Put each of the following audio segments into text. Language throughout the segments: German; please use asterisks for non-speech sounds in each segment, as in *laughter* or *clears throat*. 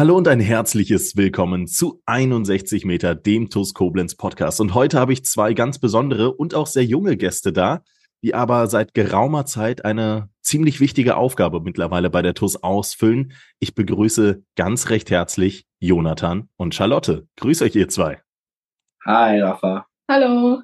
Hallo und ein herzliches Willkommen zu 61 Meter, dem TUS Koblenz Podcast. Und heute habe ich zwei ganz besondere und auch sehr junge Gäste da, die aber seit geraumer Zeit eine ziemlich wichtige Aufgabe mittlerweile bei der TUS ausfüllen. Ich begrüße ganz recht herzlich Jonathan und Charlotte. Grüß euch ihr zwei. Hi, Rafa. Hallo.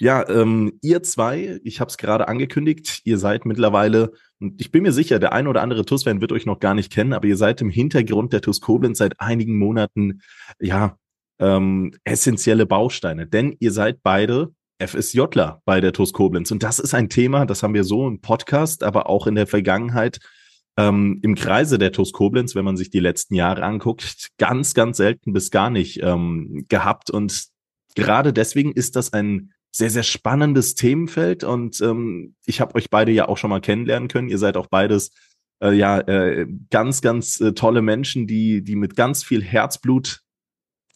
Ja, ähm, ihr zwei, ich habe es gerade angekündigt, ihr seid mittlerweile, und ich bin mir sicher, der ein oder andere TUS-Fan wird euch noch gar nicht kennen, aber ihr seid im Hintergrund der TUS Koblenz seit einigen Monaten, ja, ähm, essentielle Bausteine. Denn ihr seid beide FSJler bei der TUS Koblenz. Und das ist ein Thema, das haben wir so im Podcast, aber auch in der Vergangenheit ähm, im Kreise der TUS Koblenz, wenn man sich die letzten Jahre anguckt, ganz, ganz selten bis gar nicht ähm, gehabt. Und gerade deswegen ist das ein sehr, sehr spannendes Themenfeld und ähm, ich habe euch beide ja auch schon mal kennenlernen können. Ihr seid auch beides äh, ja äh, ganz, ganz äh, tolle Menschen, die, die mit ganz viel Herzblut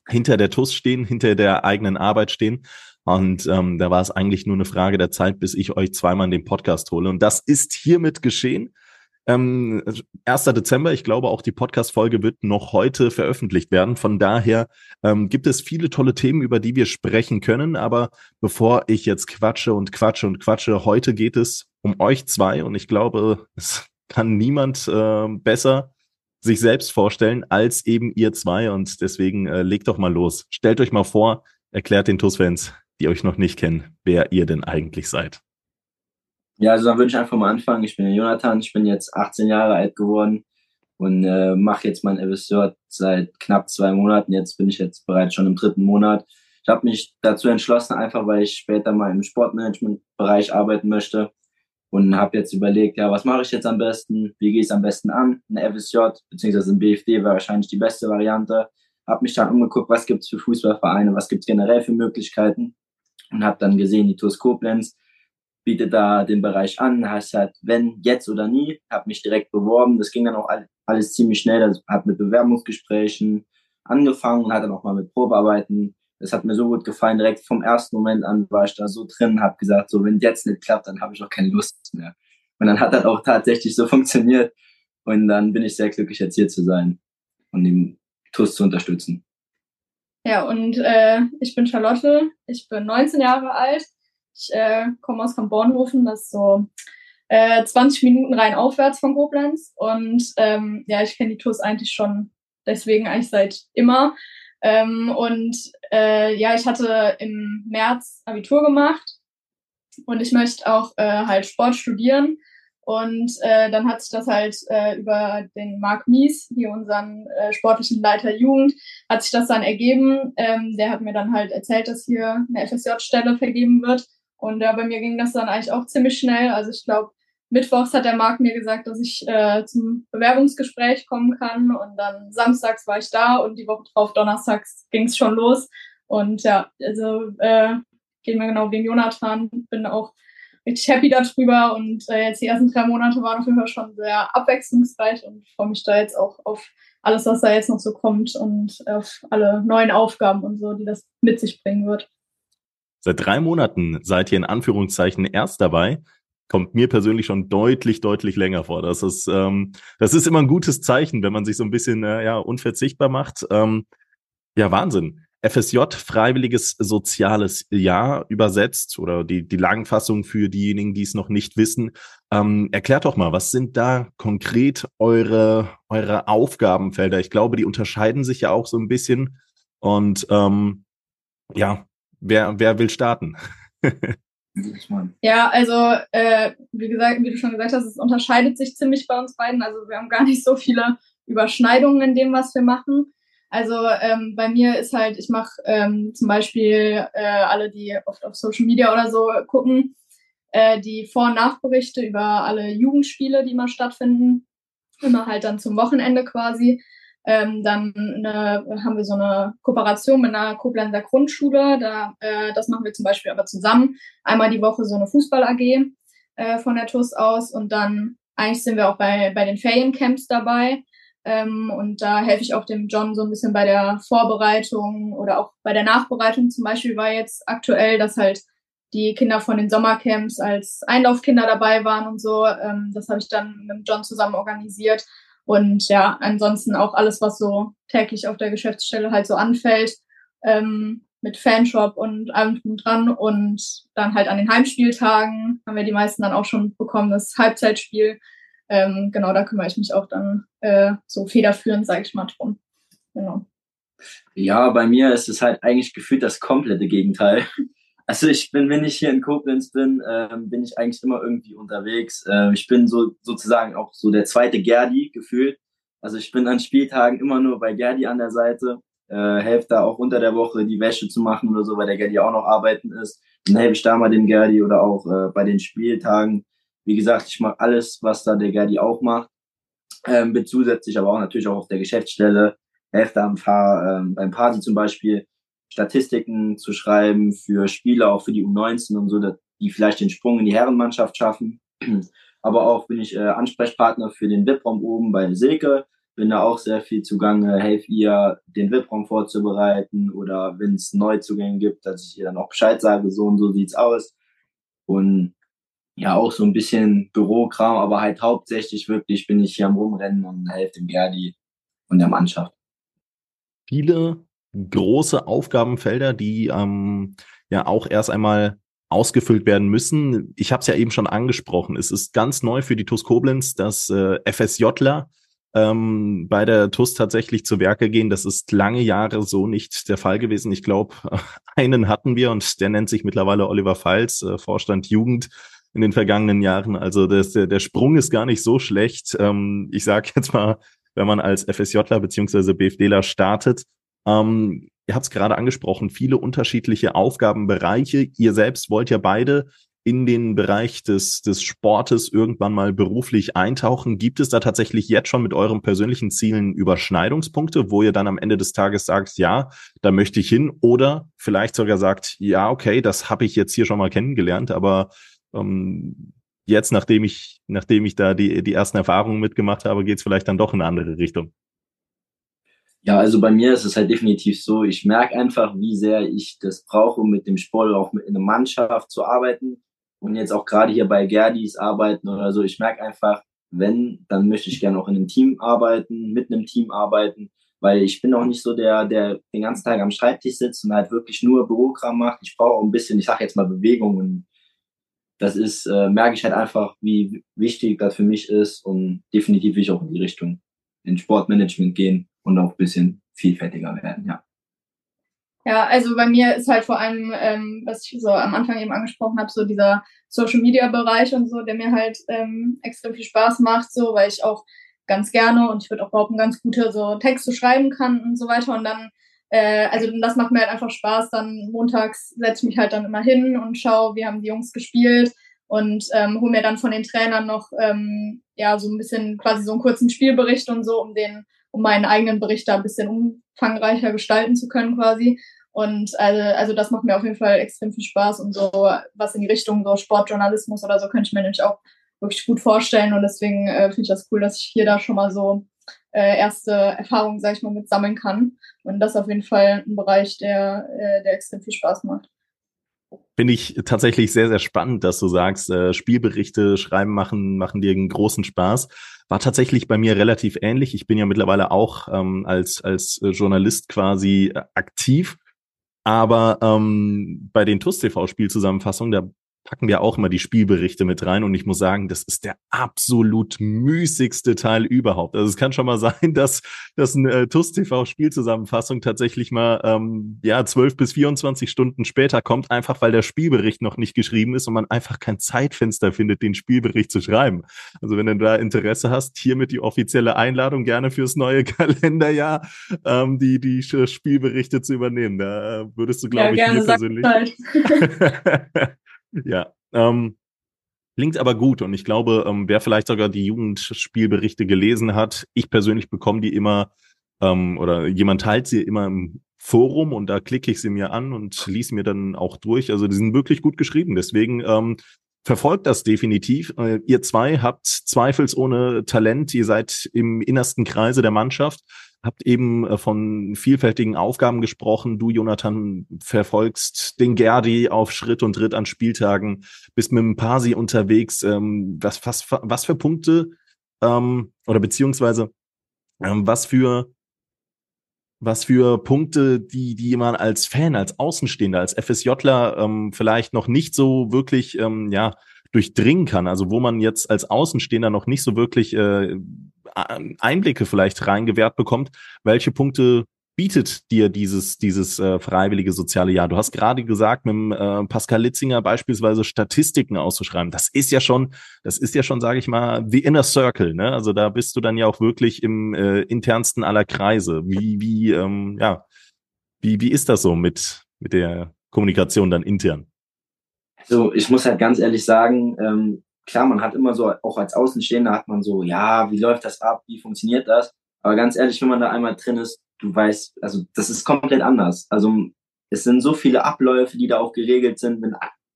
hinter der TUS stehen, hinter der eigenen Arbeit stehen. Und ähm, da war es eigentlich nur eine Frage der Zeit, bis ich euch zweimal in den Podcast hole. Und das ist hiermit geschehen. Ähm, 1. Dezember, ich glaube auch die Podcast-Folge wird noch heute veröffentlicht werden. Von daher ähm, gibt es viele tolle Themen, über die wir sprechen können. Aber bevor ich jetzt quatsche und quatsche und quatsche, heute geht es um euch zwei und ich glaube, es kann niemand äh, besser sich selbst vorstellen als eben ihr zwei und deswegen äh, legt doch mal los. Stellt euch mal vor, erklärt den TUS-Fans, die euch noch nicht kennen, wer ihr denn eigentlich seid. Ja, also dann würde ich einfach mal anfangen. Ich bin der Jonathan, ich bin jetzt 18 Jahre alt geworden und äh, mache jetzt mein FSJ seit knapp zwei Monaten. Jetzt bin ich jetzt bereits schon im dritten Monat. Ich habe mich dazu entschlossen, einfach weil ich später mal im Sportmanagement-Bereich arbeiten möchte und habe jetzt überlegt, ja, was mache ich jetzt am besten? Wie gehe ich es am besten an? Ein FSJ beziehungsweise ein BFD wäre wahrscheinlich die beste Variante. Habe mich dann umgeguckt, was gibt es für Fußballvereine, was gibt es generell für Möglichkeiten und habe dann gesehen, die TuS Koblenz bietet da den Bereich an, heißt halt, wenn, jetzt oder nie, habe mich direkt beworben. Das ging dann auch alles ziemlich schnell. Das hat mit Bewerbungsgesprächen angefangen und hat dann auch mal mit Probearbeiten. Das hat mir so gut gefallen. Direkt vom ersten Moment an war ich da so drin, habe gesagt, so wenn jetzt nicht klappt, dann habe ich auch keine Lust mehr. Und dann hat das auch tatsächlich so *laughs* funktioniert. Und dann bin ich sehr glücklich, jetzt hier zu sein und den TUS zu unterstützen. Ja, und äh, ich bin Charlotte, ich bin 19 Jahre alt ich äh, komme aus Bornhofen, das ist so äh, 20 Minuten rein aufwärts von Koblenz. Und ähm, ja, ich kenne die Tours eigentlich schon deswegen eigentlich seit immer. Ähm, und äh, ja, ich hatte im März Abitur gemacht und ich möchte auch äh, halt Sport studieren. Und äh, dann hat sich das halt äh, über den Marc Mies, hier unseren äh, sportlichen Leiter Jugend, hat sich das dann ergeben. Ähm, der hat mir dann halt erzählt, dass hier eine FSJ-Stelle vergeben wird. Und ja, bei mir ging das dann eigentlich auch ziemlich schnell. Also ich glaube, mittwochs hat der Marc mir gesagt, dass ich äh, zum Bewerbungsgespräch kommen kann. Und dann samstags war ich da und die Woche drauf, donnerstags, ging es schon los. Und ja, also äh, geht mir genau wie dem Jonathan. Bin auch richtig happy darüber. Und äh, jetzt die ersten drei Monate waren auf jeden Fall schon sehr abwechslungsreich und freue mich da jetzt auch auf alles, was da jetzt noch so kommt und auf alle neuen Aufgaben und so, die das mit sich bringen wird. Seit drei Monaten seid ihr in Anführungszeichen erst dabei. Kommt mir persönlich schon deutlich, deutlich länger vor. Das ist, ähm, das ist immer ein gutes Zeichen, wenn man sich so ein bisschen äh, ja, unverzichtbar macht. Ähm, ja, Wahnsinn. FSJ, Freiwilliges Soziales Jahr, übersetzt oder die, die Langfassung für diejenigen, die es noch nicht wissen. Ähm, erklärt doch mal, was sind da konkret eure, eure Aufgabenfelder? Ich glaube, die unterscheiden sich ja auch so ein bisschen. Und ähm, ja, wer, wer will starten? ja, also äh, wie gesagt, wie du schon gesagt hast, es unterscheidet sich ziemlich bei uns beiden. Also wir haben gar nicht so viele Überschneidungen in dem, was wir machen. Also ähm, bei mir ist halt, ich mache ähm, zum Beispiel äh, alle, die oft auf Social Media oder so gucken, äh, die Vor- und Nachberichte über alle Jugendspiele, die mal stattfinden. Immer halt dann zum Wochenende quasi. Ähm, dann eine, haben wir so eine Kooperation mit einer Koblenzer Grundschule. Da, äh, das machen wir zum Beispiel aber zusammen. Einmal die Woche so eine Fußball-AG äh, von der TUS aus. Und dann eigentlich sind wir auch bei, bei den Feriencamps dabei. Ähm, und da helfe ich auch dem John so ein bisschen bei der Vorbereitung oder auch bei der Nachbereitung. Zum Beispiel war jetzt aktuell, dass halt die Kinder von den Sommercamps als Einlaufkinder dabei waren und so. Ähm, das habe ich dann mit John zusammen organisiert. Und ja, ansonsten auch alles, was so täglich auf der Geschäftsstelle halt so anfällt, ähm, mit Fanshop und allem drum dran. Und dann halt an den Heimspieltagen haben wir die meisten dann auch schon bekommen, das Halbzeitspiel. Ähm, genau, da kümmere ich mich auch dann äh, so federführend, sage ich mal, drum. Genau. Ja, bei mir ist es halt eigentlich gefühlt das komplette Gegenteil. *laughs* Also ich bin, wenn ich hier in Koblenz bin, äh, bin ich eigentlich immer irgendwie unterwegs. Äh, ich bin so sozusagen auch so der zweite Gerdi gefühlt. Also ich bin an Spieltagen immer nur bei Gerdi an der Seite, äh, helfe da auch unter der Woche die Wäsche zu machen oder so, weil der Gerdi auch noch arbeiten ist. Dann helfe ich da mal dem Gerdi oder auch äh, bei den Spieltagen. Wie gesagt, ich mache alles, was da der Gerdi auch macht. Ähm, bin zusätzlich aber auch natürlich auch auf der Geschäftsstelle, helfe da am Fahr, ähm, beim Party zum Beispiel Statistiken zu schreiben für Spieler, auch für die U19 und so, die vielleicht den Sprung in die Herrenmannschaft schaffen. *clears throat* Aber auch bin ich äh, Ansprechpartner für den VIP-Raum oben bei Silke. Bin da auch sehr viel zugange, helfe ihr, den VIP-Raum vorzubereiten oder wenn es Neuzugänge gibt, dass ich ihr dann auch Bescheid sage, so und so sieht's aus. Und ja, auch so ein bisschen Bürokram, aber halt hauptsächlich wirklich bin ich hier am Rumrennen und helfe dem Gerdi und der Mannschaft. Viele große Aufgabenfelder, die ähm, ja auch erst einmal ausgefüllt werden müssen. Ich habe es ja eben schon angesprochen. Es ist ganz neu für die TUS Koblenz, dass äh, FSJler ähm, bei der TUS tatsächlich zu Werke gehen. Das ist lange Jahre so nicht der Fall gewesen. Ich glaube, *laughs* einen hatten wir und der nennt sich mittlerweile Oliver Pfalz, äh, Vorstand Jugend in den vergangenen Jahren. Also das, der, der Sprung ist gar nicht so schlecht. Ähm, ich sage jetzt mal, wenn man als FSJler beziehungsweise BFDler startet, ähm, ihr habt es gerade angesprochen, viele unterschiedliche Aufgabenbereiche. Ihr selbst wollt ja beide in den Bereich des, des Sportes irgendwann mal beruflich eintauchen. Gibt es da tatsächlich jetzt schon mit euren persönlichen Zielen Überschneidungspunkte, wo ihr dann am Ende des Tages sagt, ja, da möchte ich hin oder vielleicht sogar sagt, ja, okay, das habe ich jetzt hier schon mal kennengelernt, aber ähm, jetzt, nachdem ich, nachdem ich da die, die ersten Erfahrungen mitgemacht habe, geht es vielleicht dann doch in eine andere Richtung. Ja, also bei mir ist es halt definitiv so, ich merke einfach, wie sehr ich das brauche, um mit dem Sport auch mit in einer Mannschaft zu arbeiten und jetzt auch gerade hier bei Gerdis arbeiten oder so. Ich merke einfach, wenn, dann möchte ich gerne auch in einem Team arbeiten, mit einem Team arbeiten, weil ich bin auch nicht so der, der den ganzen Tag am Schreibtisch sitzt und halt wirklich nur Bürokram macht. Ich brauche auch ein bisschen, ich sage jetzt mal Bewegung und das ist, äh, merke ich halt einfach, wie wichtig das für mich ist und definitiv will ich auch in die Richtung in Sportmanagement gehen und auch ein bisschen vielfältiger werden, ja. Ja, also bei mir ist halt vor allem, ähm, was ich so am Anfang eben angesprochen habe, so dieser Social Media Bereich und so, der mir halt ähm, extrem viel Spaß macht, so, weil ich auch ganz gerne und ich würde auch behaupten, ganz gute so Texte schreiben kann und so weiter. Und dann, äh, also das macht mir halt einfach Spaß. Dann montags setze ich mich halt dann immer hin und schaue, wie haben die Jungs gespielt und ähm, hole mir dann von den Trainern noch ähm, ja so ein bisschen quasi so einen kurzen Spielbericht und so, um den um meinen eigenen Bericht da ein bisschen umfangreicher gestalten zu können quasi. Und also, also das macht mir auf jeden Fall extrem viel Spaß und so was in die Richtung so Sportjournalismus oder so könnte ich mir nämlich auch wirklich gut vorstellen. Und deswegen äh, finde ich das cool, dass ich hier da schon mal so äh, erste Erfahrungen, sag ich mal, mit sammeln kann. Und das ist auf jeden Fall ein Bereich, der, äh, der extrem viel Spaß macht. Finde ich tatsächlich sehr, sehr spannend, dass du sagst, äh, Spielberichte schreiben machen, machen dir einen großen Spaß. War tatsächlich bei mir relativ ähnlich. Ich bin ja mittlerweile auch ähm, als, als Journalist quasi äh, aktiv. Aber ähm, bei den TUS TV Spielzusammenfassungen, da packen wir auch immer die Spielberichte mit rein und ich muss sagen, das ist der absolut müßigste Teil überhaupt. Also es kann schon mal *laughs* sein, dass, dass eine äh, TUS TV Spielzusammenfassung tatsächlich mal ähm, ja 12 bis 24 Stunden später kommt, einfach weil der Spielbericht noch nicht geschrieben ist und man einfach kein Zeitfenster findet, den Spielbericht zu schreiben. Also wenn du da Interesse hast, hiermit die offizielle Einladung gerne fürs neue *laughs* Kalenderjahr, ähm, die die Spielberichte zu übernehmen. Da würdest du glaube ja, ich mir persönlich *laughs* Ja, ähm, klingt aber gut und ich glaube, ähm, wer vielleicht sogar die Jugendspielberichte gelesen hat, ich persönlich bekomme die immer ähm, oder jemand teilt sie immer im Forum und da klicke ich sie mir an und lies mir dann auch durch. Also die sind wirklich gut geschrieben. Deswegen ähm, verfolgt das definitiv. Äh, ihr zwei habt zweifelsohne Talent. Ihr seid im innersten Kreise der Mannschaft. Habt eben äh, von vielfältigen Aufgaben gesprochen. Du, Jonathan, verfolgst den Gerdi auf Schritt und Tritt an Spieltagen, bist mit dem Pasi unterwegs. Ähm, was, was, was für Punkte ähm, oder beziehungsweise ähm, was für was für Punkte, die, die man als Fan, als Außenstehender, als FSJler vielleicht noch nicht so wirklich ja, durchdringen kann. Also wo man jetzt als Außenstehender noch nicht so wirklich äh, Einblicke vielleicht reingewährt bekommt. Welche Punkte bietet dir dieses, dieses äh, freiwillige soziale Jahr? Du hast gerade gesagt, mit dem, äh, Pascal Litzinger beispielsweise Statistiken auszuschreiben. Das ist ja schon, das ist ja schon, sage ich mal, the inner circle. Ne? Also da bist du dann ja auch wirklich im äh, internsten aller Kreise. Wie, wie, ähm, ja, wie, wie ist das so mit, mit der Kommunikation dann intern? So, ich muss halt ganz ehrlich sagen, ähm, klar, man hat immer so, auch als Außenstehender hat man so, ja, wie läuft das ab, wie funktioniert das? Aber ganz ehrlich, wenn man da einmal drin ist, du weißt, also das ist komplett anders. Also es sind so viele Abläufe, die da auch geregelt sind. Wenn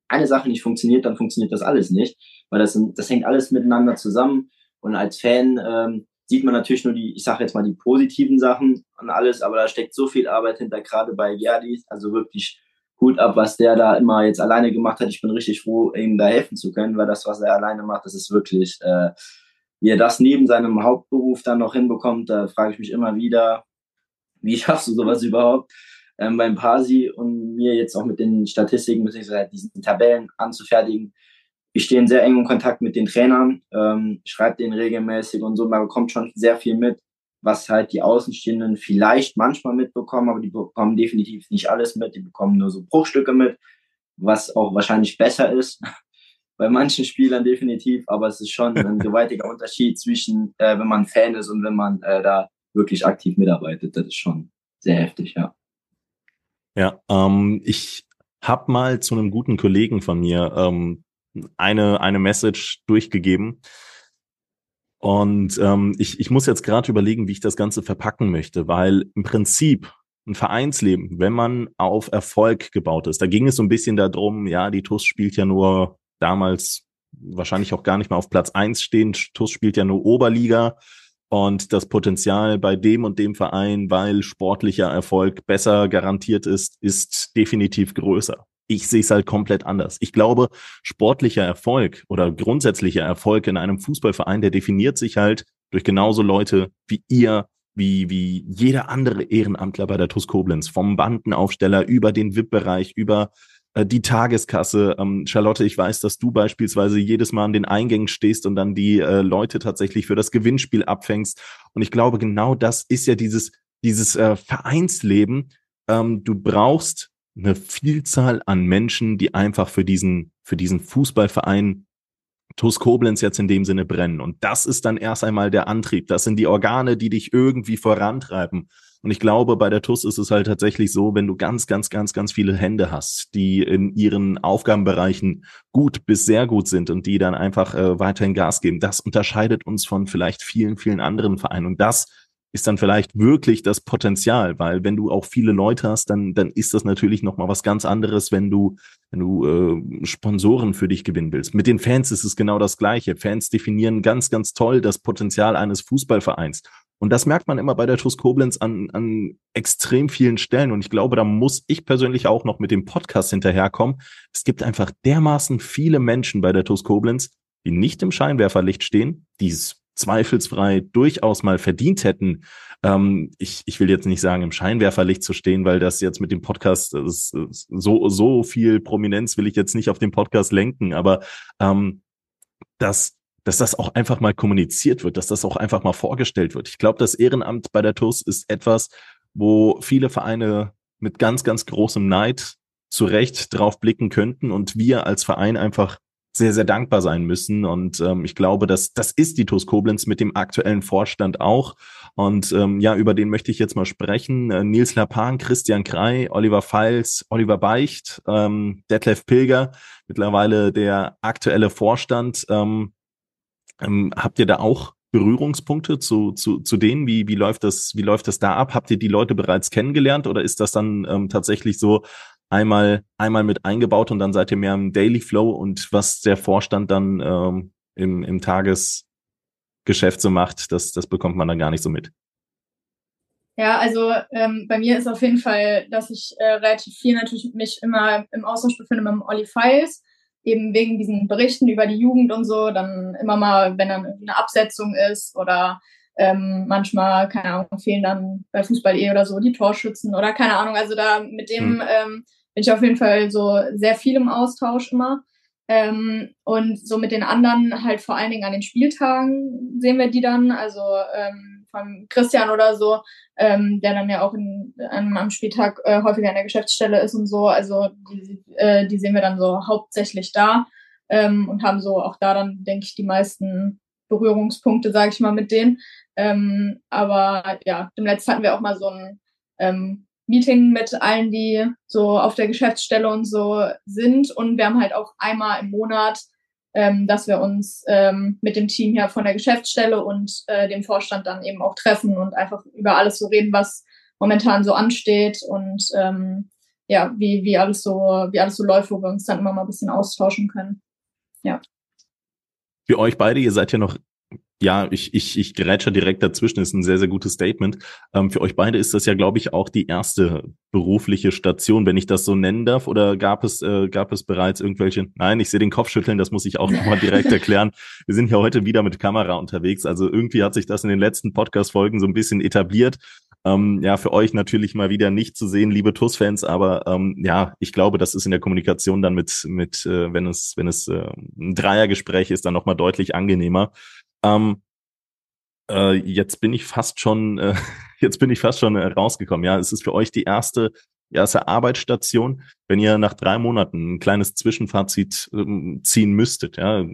eine Sache nicht funktioniert, dann funktioniert das alles nicht, weil das, das hängt alles miteinander zusammen. Und als Fan ähm, sieht man natürlich nur die, ich sage jetzt mal die positiven Sachen und alles, aber da steckt so viel Arbeit hinter, gerade bei Gerdis, also wirklich gut ab, was der da immer jetzt alleine gemacht hat. Ich bin richtig froh, ihm da helfen zu können, weil das, was er alleine macht, das ist wirklich, äh, wie er das neben seinem Hauptberuf dann noch hinbekommt, da frage ich mich immer wieder, wie *laughs* schaffst du sowas überhaupt? Ähm, beim Pasi und mir jetzt auch mit den Statistiken, beziehungsweise diesen Tabellen anzufertigen. Ich stehe in sehr engem Kontakt mit den Trainern, ähm, schreibe denen regelmäßig und so, man bekommt schon sehr viel mit, was halt die Außenstehenden vielleicht manchmal mitbekommen, aber die bekommen definitiv nicht alles mit, die bekommen nur so Bruchstücke mit, was auch wahrscheinlich besser ist, *laughs* bei manchen Spielern definitiv, aber es ist schon *laughs* ein gewaltiger Unterschied zwischen, äh, wenn man Fan ist und wenn man äh, da wirklich aktiv mitarbeitet. Das ist schon sehr heftig, ja. Ja, ähm, ich habe mal zu einem guten Kollegen von mir ähm, eine, eine Message durchgegeben. Und ähm, ich, ich muss jetzt gerade überlegen, wie ich das Ganze verpacken möchte, weil im Prinzip ein Vereinsleben, wenn man auf Erfolg gebaut ist, da ging es so ein bisschen darum, ja, die TUS spielt ja nur damals wahrscheinlich auch gar nicht mehr auf Platz eins stehen. TUS spielt ja nur Oberliga und das Potenzial bei dem und dem Verein, weil sportlicher Erfolg besser garantiert ist, ist definitiv größer. Ich sehe es halt komplett anders. Ich glaube, sportlicher Erfolg oder grundsätzlicher Erfolg in einem Fußballverein, der definiert sich halt durch genauso Leute wie ihr, wie, wie jeder andere Ehrenamtler bei der TUS Koblenz, vom Bandenaufsteller über den VIP-Bereich, über äh, die Tageskasse. Ähm, Charlotte, ich weiß, dass du beispielsweise jedes Mal an den Eingängen stehst und dann die äh, Leute tatsächlich für das Gewinnspiel abfängst. Und ich glaube, genau das ist ja dieses, dieses äh, Vereinsleben. Ähm, du brauchst eine Vielzahl an Menschen, die einfach für diesen, für diesen Fußballverein TuS Koblenz jetzt in dem Sinne brennen. Und das ist dann erst einmal der Antrieb. Das sind die Organe, die dich irgendwie vorantreiben. Und ich glaube, bei der TUS ist es halt tatsächlich so, wenn du ganz, ganz, ganz, ganz viele Hände hast, die in ihren Aufgabenbereichen gut bis sehr gut sind und die dann einfach äh, weiterhin Gas geben, das unterscheidet uns von vielleicht vielen, vielen anderen Vereinen. Und das ist dann vielleicht wirklich das Potenzial, weil wenn du auch viele Leute hast, dann, dann ist das natürlich nochmal was ganz anderes, wenn du, wenn du äh, Sponsoren für dich gewinnen willst. Mit den Fans ist es genau das Gleiche. Fans definieren ganz, ganz toll das Potenzial eines Fußballvereins. Und das merkt man immer bei der TUS Koblenz an, an extrem vielen Stellen. Und ich glaube, da muss ich persönlich auch noch mit dem Podcast hinterherkommen. Es gibt einfach dermaßen viele Menschen bei der TUS Koblenz, die nicht im Scheinwerferlicht stehen, die es zweifelsfrei durchaus mal verdient hätten. Ähm, ich, ich will jetzt nicht sagen, im Scheinwerferlicht zu stehen, weil das jetzt mit dem Podcast ist, so, so viel Prominenz will ich jetzt nicht auf den Podcast lenken, aber ähm, das dass das auch einfach mal kommuniziert wird, dass das auch einfach mal vorgestellt wird. Ich glaube, das Ehrenamt bei der TUS ist etwas, wo viele Vereine mit ganz, ganz großem Neid zurecht drauf blicken könnten und wir als Verein einfach sehr, sehr dankbar sein müssen. Und ähm, ich glaube, dass das ist die TUS Koblenz mit dem aktuellen Vorstand auch. Und ähm, ja, über den möchte ich jetzt mal sprechen. Äh, Nils Lapan, Christian Krei, Oliver Feils, Oliver Beicht, ähm, Detlef Pilger, mittlerweile der aktuelle Vorstand. Ähm, ähm, habt ihr da auch Berührungspunkte zu, zu, zu denen? Wie, wie, läuft das, wie läuft das da ab? Habt ihr die Leute bereits kennengelernt oder ist das dann ähm, tatsächlich so einmal, einmal mit eingebaut und dann seid ihr mehr im Daily Flow und was der Vorstand dann ähm, im, im Tagesgeschäft so macht, das, das bekommt man dann gar nicht so mit? Ja, also ähm, bei mir ist auf jeden Fall, dass ich äh, relativ viel natürlich mich immer im Austausch befinde mit dem Olli Files, eben wegen diesen Berichten über die Jugend und so, dann immer mal, wenn dann eine Absetzung ist oder ähm, manchmal, keine Ahnung, fehlen dann bei Fußball eh oder so die Torschützen oder keine Ahnung. Also da mit dem hm. ähm, bin ich auf jeden Fall so sehr viel im Austausch immer. Ähm, und so mit den anderen halt vor allen Dingen an den Spieltagen sehen wir die dann. Also ähm, von Christian oder so, ähm, der dann ja auch in, an, am Spieltag äh, häufiger in der Geschäftsstelle ist und so. Also die, äh, die sehen wir dann so hauptsächlich da ähm, und haben so auch da dann, denke ich, die meisten Berührungspunkte, sage ich mal, mit denen. Ähm, aber ja, dem letzten hatten wir auch mal so ein ähm, Meeting mit allen, die so auf der Geschäftsstelle und so sind. Und wir haben halt auch einmal im Monat ähm, dass wir uns ähm, mit dem Team hier von der Geschäftsstelle und äh, dem Vorstand dann eben auch treffen und einfach über alles so reden, was momentan so ansteht und ähm, ja, wie, wie alles so, wie alles so läuft, wo wir uns dann immer mal ein bisschen austauschen können. Ja. Für euch beide, ihr seid ja noch ja, ich, ich, ich gerätsche direkt dazwischen, ist ein sehr, sehr gutes Statement. Ähm, für euch beide ist das ja, glaube ich, auch die erste berufliche Station, wenn ich das so nennen darf. Oder gab es, äh, gab es bereits irgendwelche? Nein, ich sehe den Kopf schütteln, das muss ich auch nochmal direkt *laughs* erklären. Wir sind ja heute wieder mit Kamera unterwegs. Also irgendwie hat sich das in den letzten Podcast-Folgen so ein bisschen etabliert. Ähm, ja, für euch natürlich mal wieder nicht zu sehen, liebe TUS-Fans, aber ähm, ja, ich glaube, das ist in der Kommunikation dann mit, mit äh, wenn es, wenn es äh, ein Dreiergespräch ist, dann nochmal deutlich angenehmer. Ähm, äh, jetzt bin ich fast schon, äh, *laughs* jetzt bin ich fast schon äh, rausgekommen. Ja, es ist für euch die erste, erste Arbeitsstation. Wenn ihr nach drei Monaten ein kleines Zwischenfazit ähm, ziehen müsstet, ja,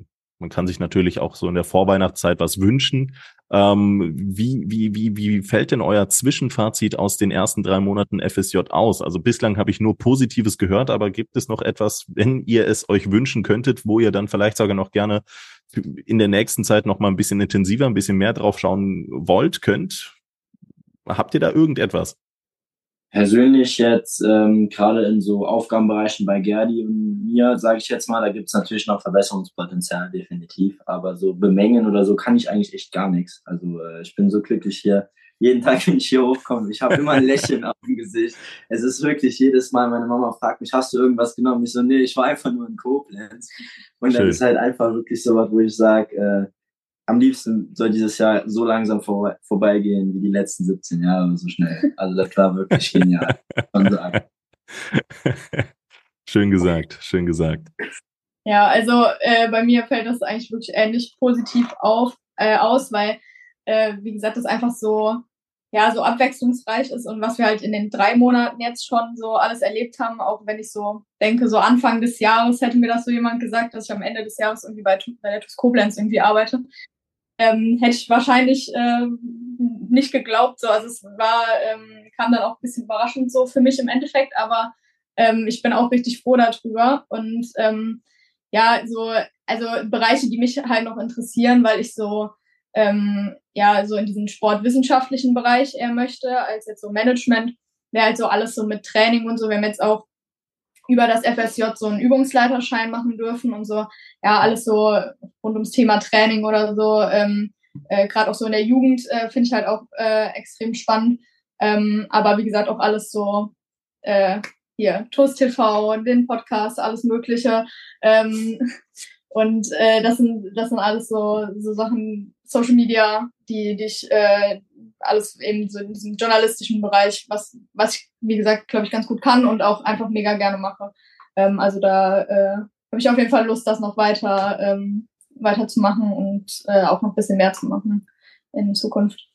man kann sich natürlich auch so in der Vorweihnachtszeit was wünschen. Ähm, wie, wie, wie, wie fällt denn euer Zwischenfazit aus den ersten drei Monaten FSJ aus? Also bislang habe ich nur Positives gehört, aber gibt es noch etwas, wenn ihr es euch wünschen könntet, wo ihr dann vielleicht sogar noch gerne in der nächsten Zeit noch mal ein bisschen intensiver, ein bisschen mehr drauf schauen wollt, könnt? Habt ihr da irgendetwas? Persönlich jetzt, ähm, gerade in so Aufgabenbereichen bei Gerdi und mir, sage ich jetzt mal, da gibt es natürlich noch Verbesserungspotenzial, definitiv. Aber so bemängeln oder so kann ich eigentlich echt gar nichts. Also äh, ich bin so glücklich hier jeden Tag, wenn ich hier hochkomme. Ich habe immer ein Lächeln auf dem Gesicht. Es ist wirklich jedes Mal, meine Mama fragt mich, hast du irgendwas genommen? Ich so, nee, ich war einfach nur in Koblenz. Und Schön. dann ist halt einfach wirklich so was, wo ich sage, äh, am liebsten soll dieses Jahr so langsam vor, vorbeigehen wie die letzten 17 Jahre so schnell. *laughs* Also das war wirklich genial. *laughs* schön gesagt, schön gesagt. Ja, also äh, bei mir fällt das eigentlich wirklich ähnlich positiv auf, äh, aus, weil, äh, wie gesagt, das einfach so ja, so abwechslungsreich ist und was wir halt in den drei Monaten jetzt schon so alles erlebt haben, auch wenn ich so denke, so Anfang des Jahres hätte mir das so jemand gesagt, dass ich am Ende des Jahres irgendwie bei, bei der TUS Koblenz irgendwie arbeite, ähm, hätte ich wahrscheinlich äh, nicht geglaubt. So. Also es war, ähm, kam dann auch ein bisschen überraschend so für mich im Endeffekt, aber ähm, ich bin auch richtig froh darüber und ähm, ja, so, also Bereiche, die mich halt noch interessieren, weil ich so ähm, ja so in diesen sportwissenschaftlichen Bereich eher möchte, als jetzt so Management, wäre halt so alles so mit Training und so. Wir haben jetzt auch über das FSJ so einen Übungsleiterschein machen dürfen und so, ja, alles so rund ums Thema Training oder so. Ähm, äh, Gerade auch so in der Jugend äh, finde ich halt auch äh, extrem spannend. Ähm, aber wie gesagt, auch alles so äh, hier, TUS TV, den Podcast, alles Mögliche. Ähm, *laughs* und äh, das sind das sind alles so so Sachen Social Media, die dich alles eben so in diesem journalistischen Bereich, was was ich wie gesagt glaube ich ganz gut kann und auch einfach mega gerne mache. Ähm, also da äh, habe ich auf jeden Fall Lust, das noch weiter ähm, weiter zu machen und äh, auch noch ein bisschen mehr zu machen in Zukunft.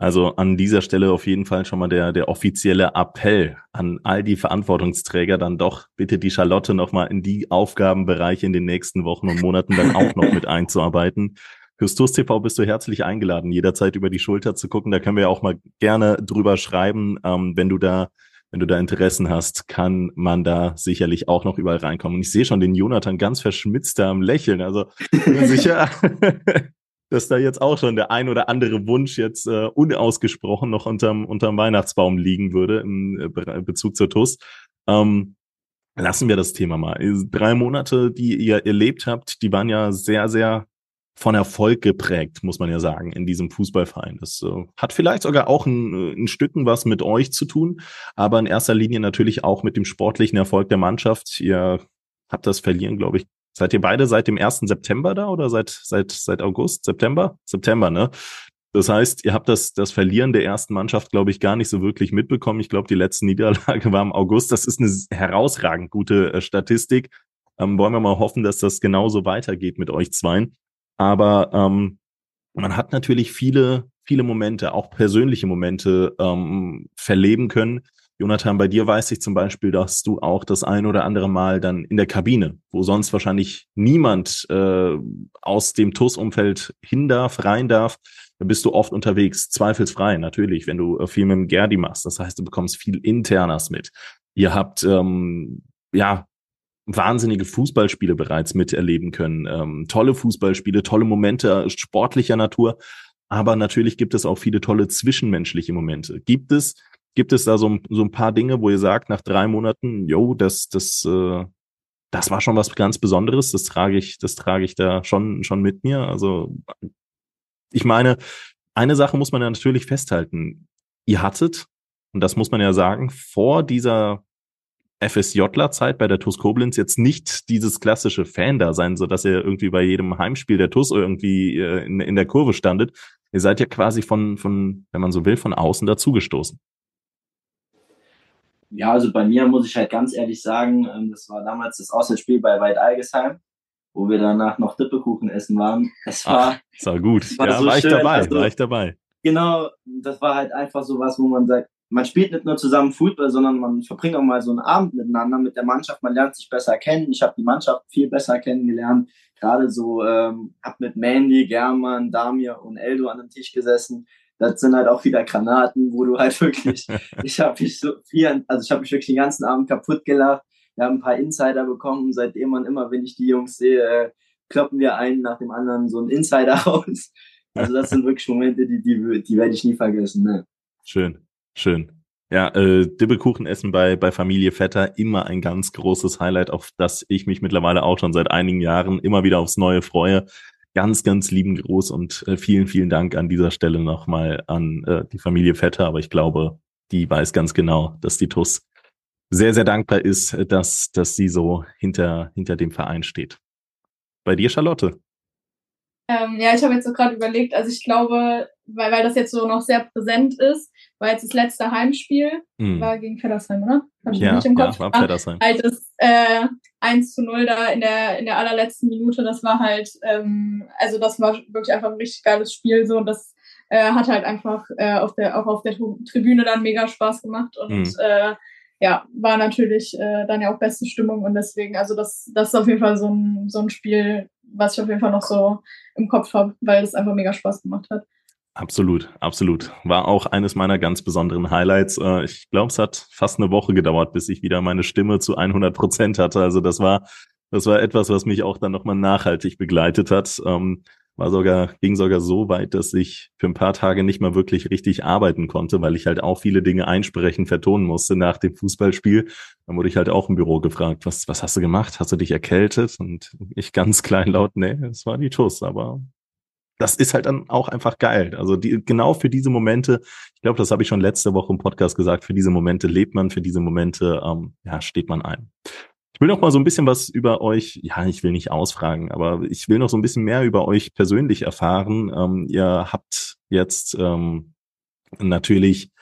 Also an dieser Stelle auf jeden Fall schon mal der, der offizielle Appell an all die Verantwortungsträger, dann doch bitte die Charlotte nochmal in die Aufgabenbereiche in den nächsten Wochen und Monaten dann auch noch mit *laughs* einzuarbeiten. Fürs TUS TV bist du herzlich eingeladen, jederzeit über die Schulter zu gucken. Da können wir ja auch mal gerne drüber schreiben. Ähm, wenn du da, wenn du da Interessen hast, kann man da sicherlich auch noch überall reinkommen. Und ich sehe schon den Jonathan ganz verschmitzt da am Lächeln. Also *laughs* sicher, *laughs* dass da jetzt auch schon der ein oder andere Wunsch jetzt äh, unausgesprochen noch unterm, unterm Weihnachtsbaum liegen würde im äh, Bezug zur TUS. Ähm, lassen wir das Thema mal. Drei Monate, die ihr erlebt habt, die waren ja sehr, sehr von Erfolg geprägt, muss man ja sagen, in diesem Fußballverein. Das äh, hat vielleicht sogar auch ein, ein Stücken was mit euch zu tun, aber in erster Linie natürlich auch mit dem sportlichen Erfolg der Mannschaft. Ihr habt das Verlieren, glaube ich, Seid ihr beide seit dem 1. September da oder seit, seit, seit August, September? September, ne? Das heißt, ihr habt das, das Verlieren der ersten Mannschaft, glaube ich, gar nicht so wirklich mitbekommen. Ich glaube, die letzte Niederlage *laughs* war im August. Das ist eine herausragend gute äh, Statistik. Ähm, wollen wir mal hoffen, dass das genauso weitergeht mit euch zweien. Aber ähm, man hat natürlich viele, viele Momente, auch persönliche Momente ähm, verleben können, Jonathan, bei dir weiß ich zum Beispiel, dass du auch das ein oder andere Mal dann in der Kabine, wo sonst wahrscheinlich niemand äh, aus dem TUS-Umfeld hin darf, rein darf, da bist du oft unterwegs, zweifelsfrei natürlich, wenn du äh, viel mit dem Gerdi machst. Das heißt, du bekommst viel Internas mit. Ihr habt ähm, ja wahnsinnige Fußballspiele bereits miterleben können, ähm, tolle Fußballspiele, tolle Momente sportlicher Natur. Aber natürlich gibt es auch viele tolle zwischenmenschliche Momente. Gibt es Gibt es da so, so ein paar Dinge, wo ihr sagt, nach drei Monaten, yo, das, das, äh, das war schon was ganz Besonderes, das trage ich, das trage ich da schon, schon mit mir. Also, ich meine, eine Sache muss man ja natürlich festhalten. Ihr hattet, und das muss man ja sagen, vor dieser FSJler-Zeit bei der TUS Koblenz jetzt nicht dieses klassische Fan da sein, so dass ihr irgendwie bei jedem Heimspiel der TUS irgendwie äh, in, in der Kurve standet. Ihr seid ja quasi von, von, wenn man so will, von außen dazugestoßen. Ja, also bei mir muss ich halt ganz ehrlich sagen, ähm, das war damals das Auswärtsspiel bei Weid Algesheim, wo wir danach noch Dippekuchen essen waren. Es war, Ach, war gut. War ja, so war ich schön. dabei, also, war ich dabei. Genau, das war halt einfach so was, wo man sagt, man spielt nicht nur zusammen Fußball, sondern man verbringt auch mal so einen Abend miteinander mit der Mannschaft. Man lernt sich besser kennen. Ich habe die Mannschaft viel besser kennengelernt. Gerade so, ähm, habe mit Mandy, German, Damir und Eldo an einem Tisch gesessen das sind halt auch wieder Granaten, wo du halt *laughs* wirklich, ich habe mich so viel, also ich habe mich wirklich den ganzen Abend kaputt gelacht. Wir haben ein paar Insider bekommen, seitdem man immer, wenn ich die Jungs sehe, äh, kloppen wir einen nach dem anderen so einen Insider *laughs* raus. Also das sind wirklich Momente, die, die, die werde ich nie vergessen. Ne? Schön, schön. Ja, äh, Dibbekuchen essen bei, bei Familie Vetter immer ein ganz großes Highlight, auf das ich mich mittlerweile auch schon seit einigen Jahren immer wieder aufs Neue freue ganz, ganz lieben Gruß und äh, vielen, vielen Dank an dieser Stelle nochmal an äh, die Familie Vetter. Aber ich glaube, die weiß ganz genau, dass die TUS sehr, sehr dankbar ist, dass, dass sie so hinter, hinter dem Verein steht. Bei dir, Charlotte? Ähm, ja, ich habe jetzt so gerade überlegt, also ich glaube, weil, weil das jetzt so noch sehr präsent ist, war jetzt das letzte Heimspiel, mm. war gegen Feddersheim, oder? Hab ich ja, nicht im Kopf. Ja, war Feddersheim. Halt das äh, 1 zu 0 da in der, in der allerletzten Minute, das war halt, ähm, also das war wirklich einfach ein richtig geiles Spiel so und das äh, hat halt einfach äh, auf der, auch auf der Tribüne dann mega Spaß gemacht und mm. äh, ja, war natürlich äh, dann ja auch beste Stimmung und deswegen, also das, das ist auf jeden Fall so ein, so ein Spiel, was ich auf jeden Fall noch so im Kopf habe, weil es einfach mega Spaß gemacht hat. Absolut, absolut. War auch eines meiner ganz besonderen Highlights. Äh, ich glaube, es hat fast eine Woche gedauert, bis ich wieder meine Stimme zu 100 Prozent hatte. Also das war, das war etwas, was mich auch dann nochmal nachhaltig begleitet hat. War sogar, ging sogar so weit, dass ich für ein paar Tage nicht mal wirklich richtig arbeiten konnte, weil ich halt auch viele Dinge einsprechen, vertonen musste nach dem Fußballspiel. Dann wurde ich halt auch im Büro gefragt, was, was hast du gemacht? Hast du dich erkältet? Und ich ganz *laughs* kleinlaut, nee, es war die TUS, aber das ist halt dann auch einfach geil. Also die, genau für diese Momente, ich glaube, das habe ich schon letzte Woche im Podcast gesagt, für diese Momente lebt man, für diese Momente ähm, ja, steht man ein. Ich will noch mal so ein bisschen was über euch, ja, ich will nicht ausfragen, aber ich will noch so ein bisschen mehr über euch persönlich erfahren. Ähm, ihr habt jetzt ähm, natürlich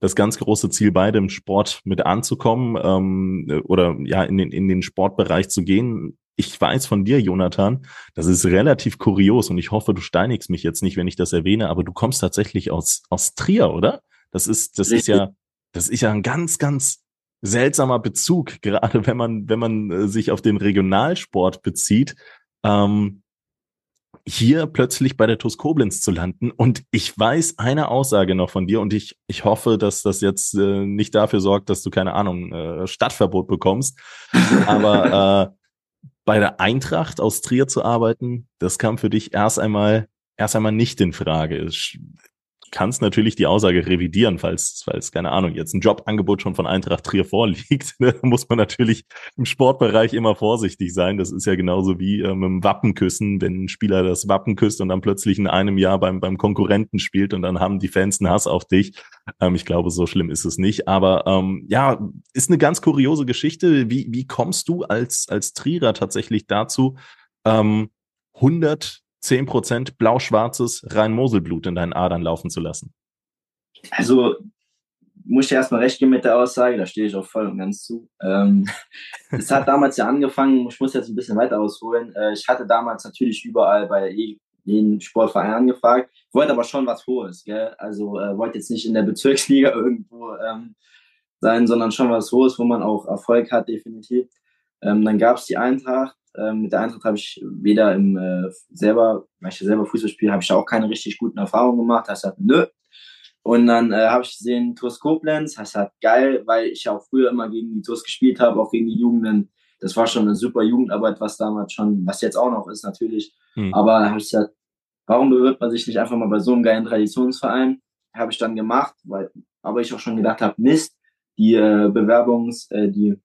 das ganz große Ziel, beide im Sport mit anzukommen ähm, oder ja in den, in den Sportbereich zu gehen ich weiß von dir, Jonathan, das ist relativ kurios und ich hoffe, du steinigst mich jetzt nicht, wenn ich das erwähne, aber du kommst tatsächlich aus, aus Trier, oder? Das ist, das Richtig. ist ja, das ist ja ein ganz, ganz seltsamer Bezug, *laughs* gerade wenn man, wenn man äh, sich auf den Regionalsport bezieht, ähm, hier plötzlich bei der TuS Koblenz zu landen. Und ich weiß eine Aussage noch von dir und ich, ich hoffe, dass das jetzt äh, nicht dafür sorgt, dass du keine Ahnung, äh, Stadtverbot bekommst. Aber *laughs* äh, bei der Eintracht aus Trier zu arbeiten, das kam für dich erst einmal erst einmal nicht in Frage kannst natürlich die Aussage revidieren, falls, falls, keine Ahnung, jetzt ein Jobangebot schon von Eintracht Trier vorliegt. *laughs* Ne, muss man natürlich im Sportbereich immer vorsichtig sein. Das ist ja genauso wie äh, mit dem Wappenküssen, wenn ein Spieler das Wappen küsst und dann plötzlich in einem Jahr beim, beim Konkurrenten spielt und dann haben die Fans einen Hass auf dich. Ähm, ich glaube, so schlimm ist es nicht. Aber ähm, ja, ist eine ganz kuriose Geschichte. Wie, wie kommst du als, als Trierer tatsächlich dazu, ähm, 100 zehn Prozent blau-schwarzes Rhein-Mosel-Blut in deinen Adern laufen zu lassen? Also muss ich erstmal recht geben mit der Aussage, da stehe ich auch voll und ganz zu. Ähm, *laughs* es hat damals ja angefangen, ich muss jetzt ein bisschen weiter ausholen. Äh, ich hatte damals natürlich überall bei jeden Sportverein angefragt, wollte aber schon was Hohes. Gell? Also äh, wollte jetzt nicht in der Bezirksliga *laughs* irgendwo ähm, sein, sondern schon was Hohes, wo man auch Erfolg hat, definitiv. Ähm, dann gab es die Eintracht, ähm, mit der Eintracht habe ich weder im äh, selber, weil ich selber Fußball spiele, habe ich da auch keine richtig guten Erfahrungen gemacht. Das hat nö. Und dann äh, habe ich gesehen, TuS Koblenz, das hat geil, weil ich auch früher immer gegen die TuS gespielt habe, auch gegen die Jugenden. Das war schon eine super Jugendarbeit, was damals schon, was jetzt auch noch ist natürlich. Mhm. Aber da habe ich gesagt, warum bewirbt man sich nicht einfach mal bei so einem geilen Traditionsverein? Habe ich dann gemacht, weil, aber ich auch schon gedacht habe, Mist, die äh, Bewerbungs, äh, die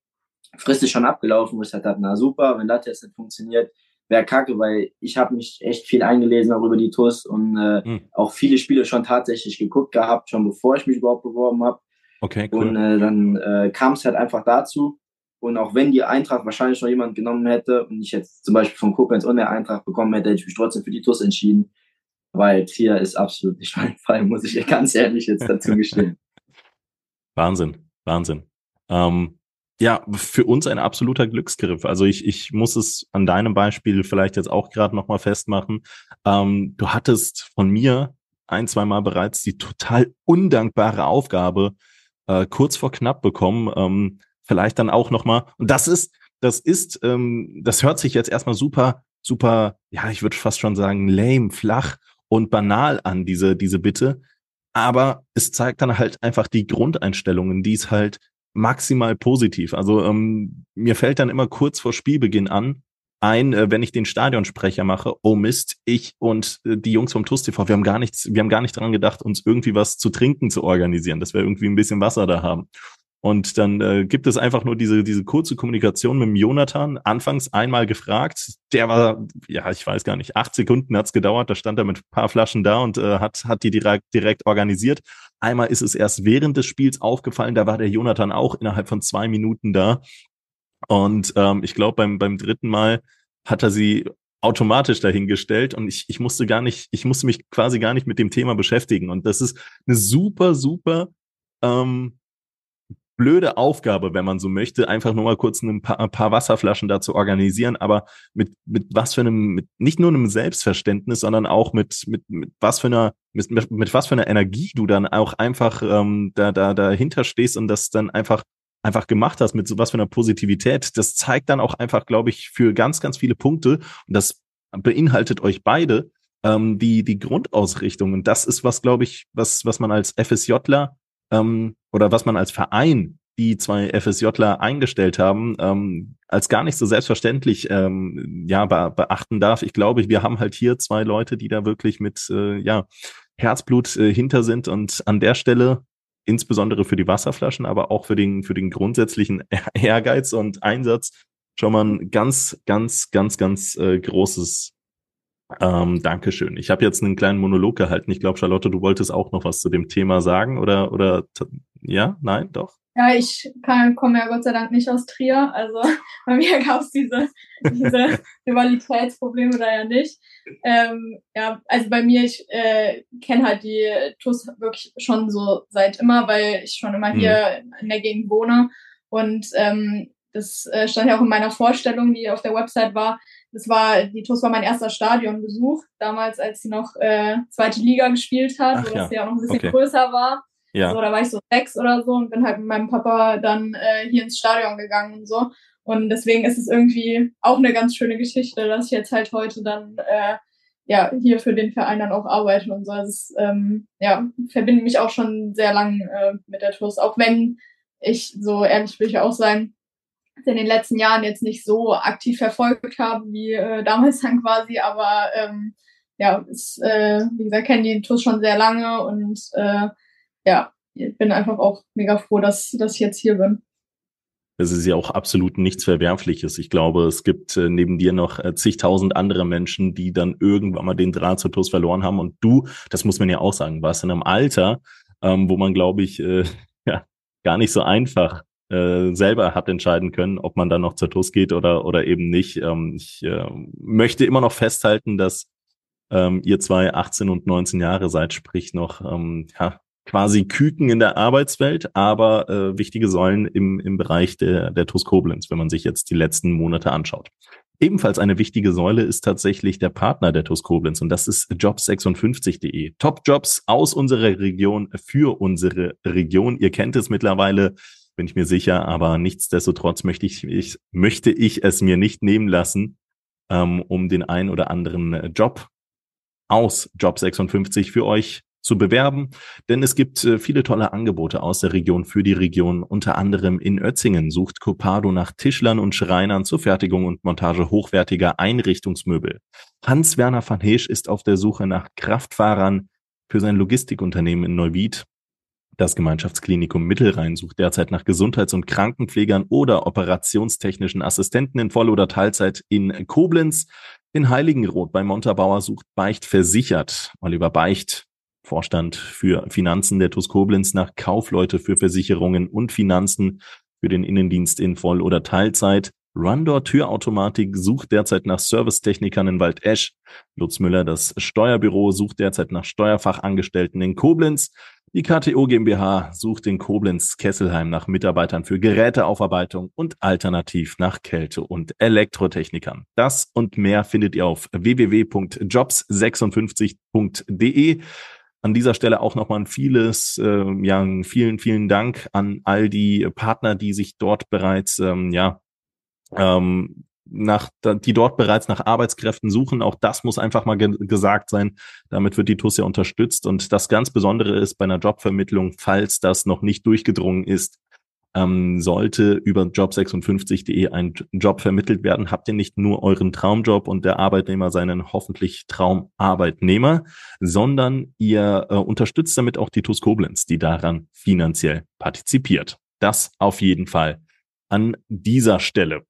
Frist ist schon abgelaufen, wo ich gesagt habe, na super, wenn das jetzt nicht funktioniert, wäre kacke, weil ich habe mich echt viel eingelesen auch über die TUS und äh, hm. auch viele Spiele schon tatsächlich geguckt gehabt, schon bevor ich mich überhaupt beworben habe. Okay, cool. Und äh, dann äh, kam es halt einfach dazu. Und auch wenn die Eintracht wahrscheinlich noch jemand genommen hätte und ich jetzt zum Beispiel von Koblenz und der Eintracht bekommen hätte, hätte ich mich trotzdem für die TUS entschieden. Weil Trier ist absolut nicht mein *laughs* Fall, muss ich ganz ehrlich jetzt dazu gestehen. *laughs* Wahnsinn, Wahnsinn. Ähm, ja, für uns ein absoluter Glücksgriff. Also ich, ich muss es an deinem Beispiel vielleicht jetzt auch gerade nochmal festmachen. Ähm, du hattest von mir ein, zwei Mal bereits die total undankbare Aufgabe äh, kurz vor knapp bekommen. Ähm, vielleicht dann auch nochmal. Und das ist, das ist, ähm, das hört sich jetzt erstmal super, super, ja, ich würde fast schon sagen, lame, flach und banal an, diese, diese Bitte. Aber es zeigt dann halt einfach die Grundeinstellungen, die es halt maximal positiv. Also ähm, mir fällt dann immer kurz vor Spielbeginn an, ein, äh, wenn ich den Stadionsprecher mache, oh Mist, ich und äh, die Jungs vom TUS TV, wir haben gar nichts, wir haben gar nicht dran gedacht, uns irgendwie was zu trinken zu organisieren, dass wir irgendwie ein bisschen Wasser da haben. Und dann äh, gibt es einfach nur diese, diese kurze Kommunikation mit dem Jonathan. Anfangs einmal gefragt. Der war, ja, ich weiß gar nicht, acht Sekunden hat's gedauert. Da stand er mit ein paar Flaschen da und äh, hat, hat die direkt, direkt organisiert. Einmal ist es erst während des Spiels aufgefallen. Da war der Jonathan auch innerhalb von zwei Minuten da. Und ähm, ich glaube, beim, beim dritten Mal hat er sie automatisch dahingestellt und ich, ich musste gar nicht, ich musste mich quasi gar nicht mit dem Thema beschäftigen. Und das ist eine super, super ähm, blöde Aufgabe, wenn man so möchte, einfach nur mal kurz ein paar, ein paar Wasserflaschen da zu organisieren, aber mit, mit was für einem, mit nicht nur einem Selbstverständnis, sondern auch mit, mit, mit was für einer, mit, mit was für einer Energie du dann auch einfach ähm, da, da dahinter stehst und das dann einfach einfach gemacht hast mit so was für einer Positivität, das zeigt dann auch einfach, glaube ich, für ganz, ganz viele Punkte. Und das beinhaltet euch beide ähm, die die Grundausrichtung. Und das ist was, glaube ich, was was man als FSJler ähm, oder was man als Verein die zwei FSJler eingestellt haben, ähm, als gar nicht so selbstverständlich ähm, ja be beachten darf. Ich glaube, wir haben halt hier zwei Leute, die da wirklich mit äh, ja Herzblut äh, hinter sind und an der Stelle insbesondere für die Wasserflaschen, aber auch für den für den grundsätzlichen Ehrgeiz und Einsatz schon mal ein ganz ganz ganz ganz äh, großes ähm, Dankeschön. Ich habe jetzt einen kleinen Monolog gehalten. Ich glaube, Charlotte, du wolltest auch noch was zu dem Thema sagen oder oder ja, nein, doch. Ja, ich komme ja Gott sei Dank nicht aus Trier. Also *laughs* bei mir gab es diese, diese *laughs* Rivalitätsprobleme da ja nicht. Ähm, ja, also bei mir, ich äh, kenne halt die TUS wirklich schon so seit immer, weil ich schon immer hier mhm. in der Gegend wohne. Und ähm, das äh, stand ja auch in meiner Vorstellung, die auf der Website war, das war, die TUS war mein erster Stadionbesuch, damals, als sie noch äh, zweite Liga gespielt hat, Ach, wo ja. das ja auch noch ein bisschen okay. größer war. Ja. So, da war ich so sechs oder so und bin halt mit meinem Papa dann äh, hier ins Stadion gegangen und so. Und deswegen ist es irgendwie auch eine ganz schöne Geschichte, dass ich jetzt halt heute dann äh, ja hier für den Verein dann auch arbeite und so. Also es ähm, ja, verbinde mich auch schon sehr lang äh, mit der TUS, auch wenn ich, so ehrlich will ich auch sagen, in den letzten Jahren jetzt nicht so aktiv verfolgt habe wie äh, damals dann quasi, aber ähm, ja, ist, äh, wie gesagt, kenne die TUS schon sehr lange und äh, ja, bin einfach auch mega froh, dass, dass ich jetzt hier bin. Es ist ja auch absolut nichts Verwerfliches. Ich glaube, es gibt äh, neben dir noch äh, zigtausend andere Menschen, die dann irgendwann mal den Draht zur TUS verloren haben. Und du, das muss man ja auch sagen, warst in einem Alter, ähm, wo man, glaube ich, äh, *laughs* ja, gar nicht so einfach äh, selber hat entscheiden können, ob man dann noch zur TUS geht oder, oder eben nicht. Ähm, ich äh, möchte immer noch festhalten, dass ähm, ihr zwei 18 und 19 Jahre seid, sprich noch ähm, ja, quasi Küken in der Arbeitswelt, aber äh, wichtige Säulen im, im Bereich der, der TUS Koblenz, wenn man sich jetzt die letzten Monate anschaut. Ebenfalls eine wichtige Säule ist tatsächlich der Partner der TUS Koblenz und das ist jobs56.de. Top-Jobs aus unserer Region für unsere Region. Ihr kennt es mittlerweile, bin ich mir sicher, aber nichtsdestotrotz möchte ich, ich möchte ich es mir nicht nehmen lassen, ähm, um den ein oder anderen Job aus Job56 für euch zu bewerben, denn es gibt äh, viele tolle Angebote aus der Region für die Region. Unter anderem in Ötzingen sucht Copado nach Tischlern und Schreinern zur Fertigung und Montage hochwertiger Einrichtungsmöbel. Hans-Werner van Heesch ist auf der Suche nach Kraftfahrern für sein Logistikunternehmen in Neuwied. Das Gemeinschaftsklinikum Mittelrhein sucht derzeit nach Gesundheits- und Krankenpflegern oder operationstechnischen Assistenten in Voll- oder Teilzeit in Koblenz. In Heiligenroth bei Montabaur sucht Beicht versichert. Oliver Beicht Vorstand für Finanzen der TUS Koblenz nach Kaufleute für Versicherungen und Finanzen für den Innendienst in Voll- oder Teilzeit. Rundor Türautomatik sucht derzeit nach Servicetechnikern in Waldesch. Lutz Müller, das Steuerbüro, sucht derzeit nach Steuerfachangestellten in Koblenz. Die KTO GmbH sucht in Koblenz-Kesselheim nach Mitarbeitern für Geräteaufarbeitung und alternativ nach Kälte- und Elektrotechnikern. Das und mehr findet ihr auf www.jobs56.de. An dieser Stelle auch nochmal ein vieles, äh, ja, vielen, vielen Dank an all die Partner, die sich dort bereits, ähm, ja, ähm, nach, die dort bereits nach Arbeitskräften suchen. Auch das muss einfach mal ge gesagt sein. Damit wird die TUS ja unterstützt. Und das ganz Besondere ist bei einer Jobvermittlung, falls das noch nicht durchgedrungen ist, ähm, sollte über job56.de ein Job vermittelt werden, habt ihr nicht nur euren Traumjob und der Arbeitnehmer seinen hoffentlich Traumarbeitnehmer, sondern ihr äh, unterstützt damit auch die TUS Koblenz, die daran finanziell partizipiert. Das auf jeden Fall an dieser Stelle.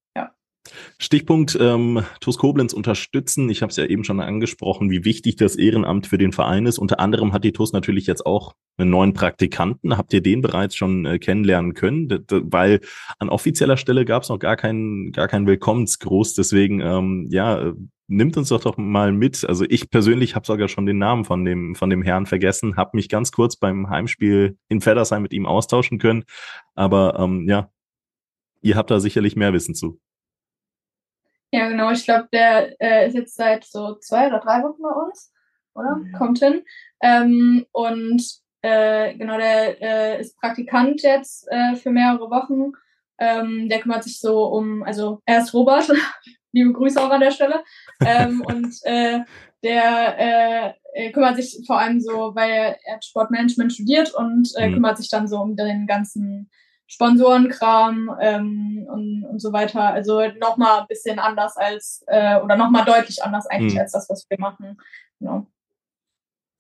Stichpunkt ähm, TUS Koblenz unterstützen. Ich habe es ja eben schon angesprochen, wie wichtig das Ehrenamt für den Verein ist. Unter anderem hat die TUS natürlich jetzt auch einen neuen Praktikanten. Habt ihr den bereits schon äh, kennenlernen können? D weil an offizieller Stelle gab es noch gar keinen gar keinen Willkommensgruß. Deswegen ähm, ja, äh, nimmt uns doch doch mal mit. Also ich persönlich habe sogar schon den Namen von dem von dem Herrn vergessen, habe mich ganz kurz beim Heimspiel in Feddersheim mit ihm austauschen können. Aber ähm, ja, ihr habt da sicherlich mehr Wissen zu. Ja, genau. Ich glaube, der äh, ist jetzt seit so zwei oder drei Wochen bei uns, oder? Mhm. Kommt hin. Ähm, und äh, genau, der äh, ist Praktikant jetzt äh, für mehrere Wochen. Ähm, der kümmert sich so um, also er ist Robert, *laughs* liebe Grüße auch an der Stelle. Ähm, *laughs* und äh, der äh, kümmert sich vor allem so, weil er, Sportmanagement studiert und mhm. kümmert sich dann so um den ganzen Sponsorenkram ähm, und, und so weiter. Also nochmal ein bisschen anders als, äh, oder nochmal deutlich anders eigentlich mhm. als das, was wir machen. Genau.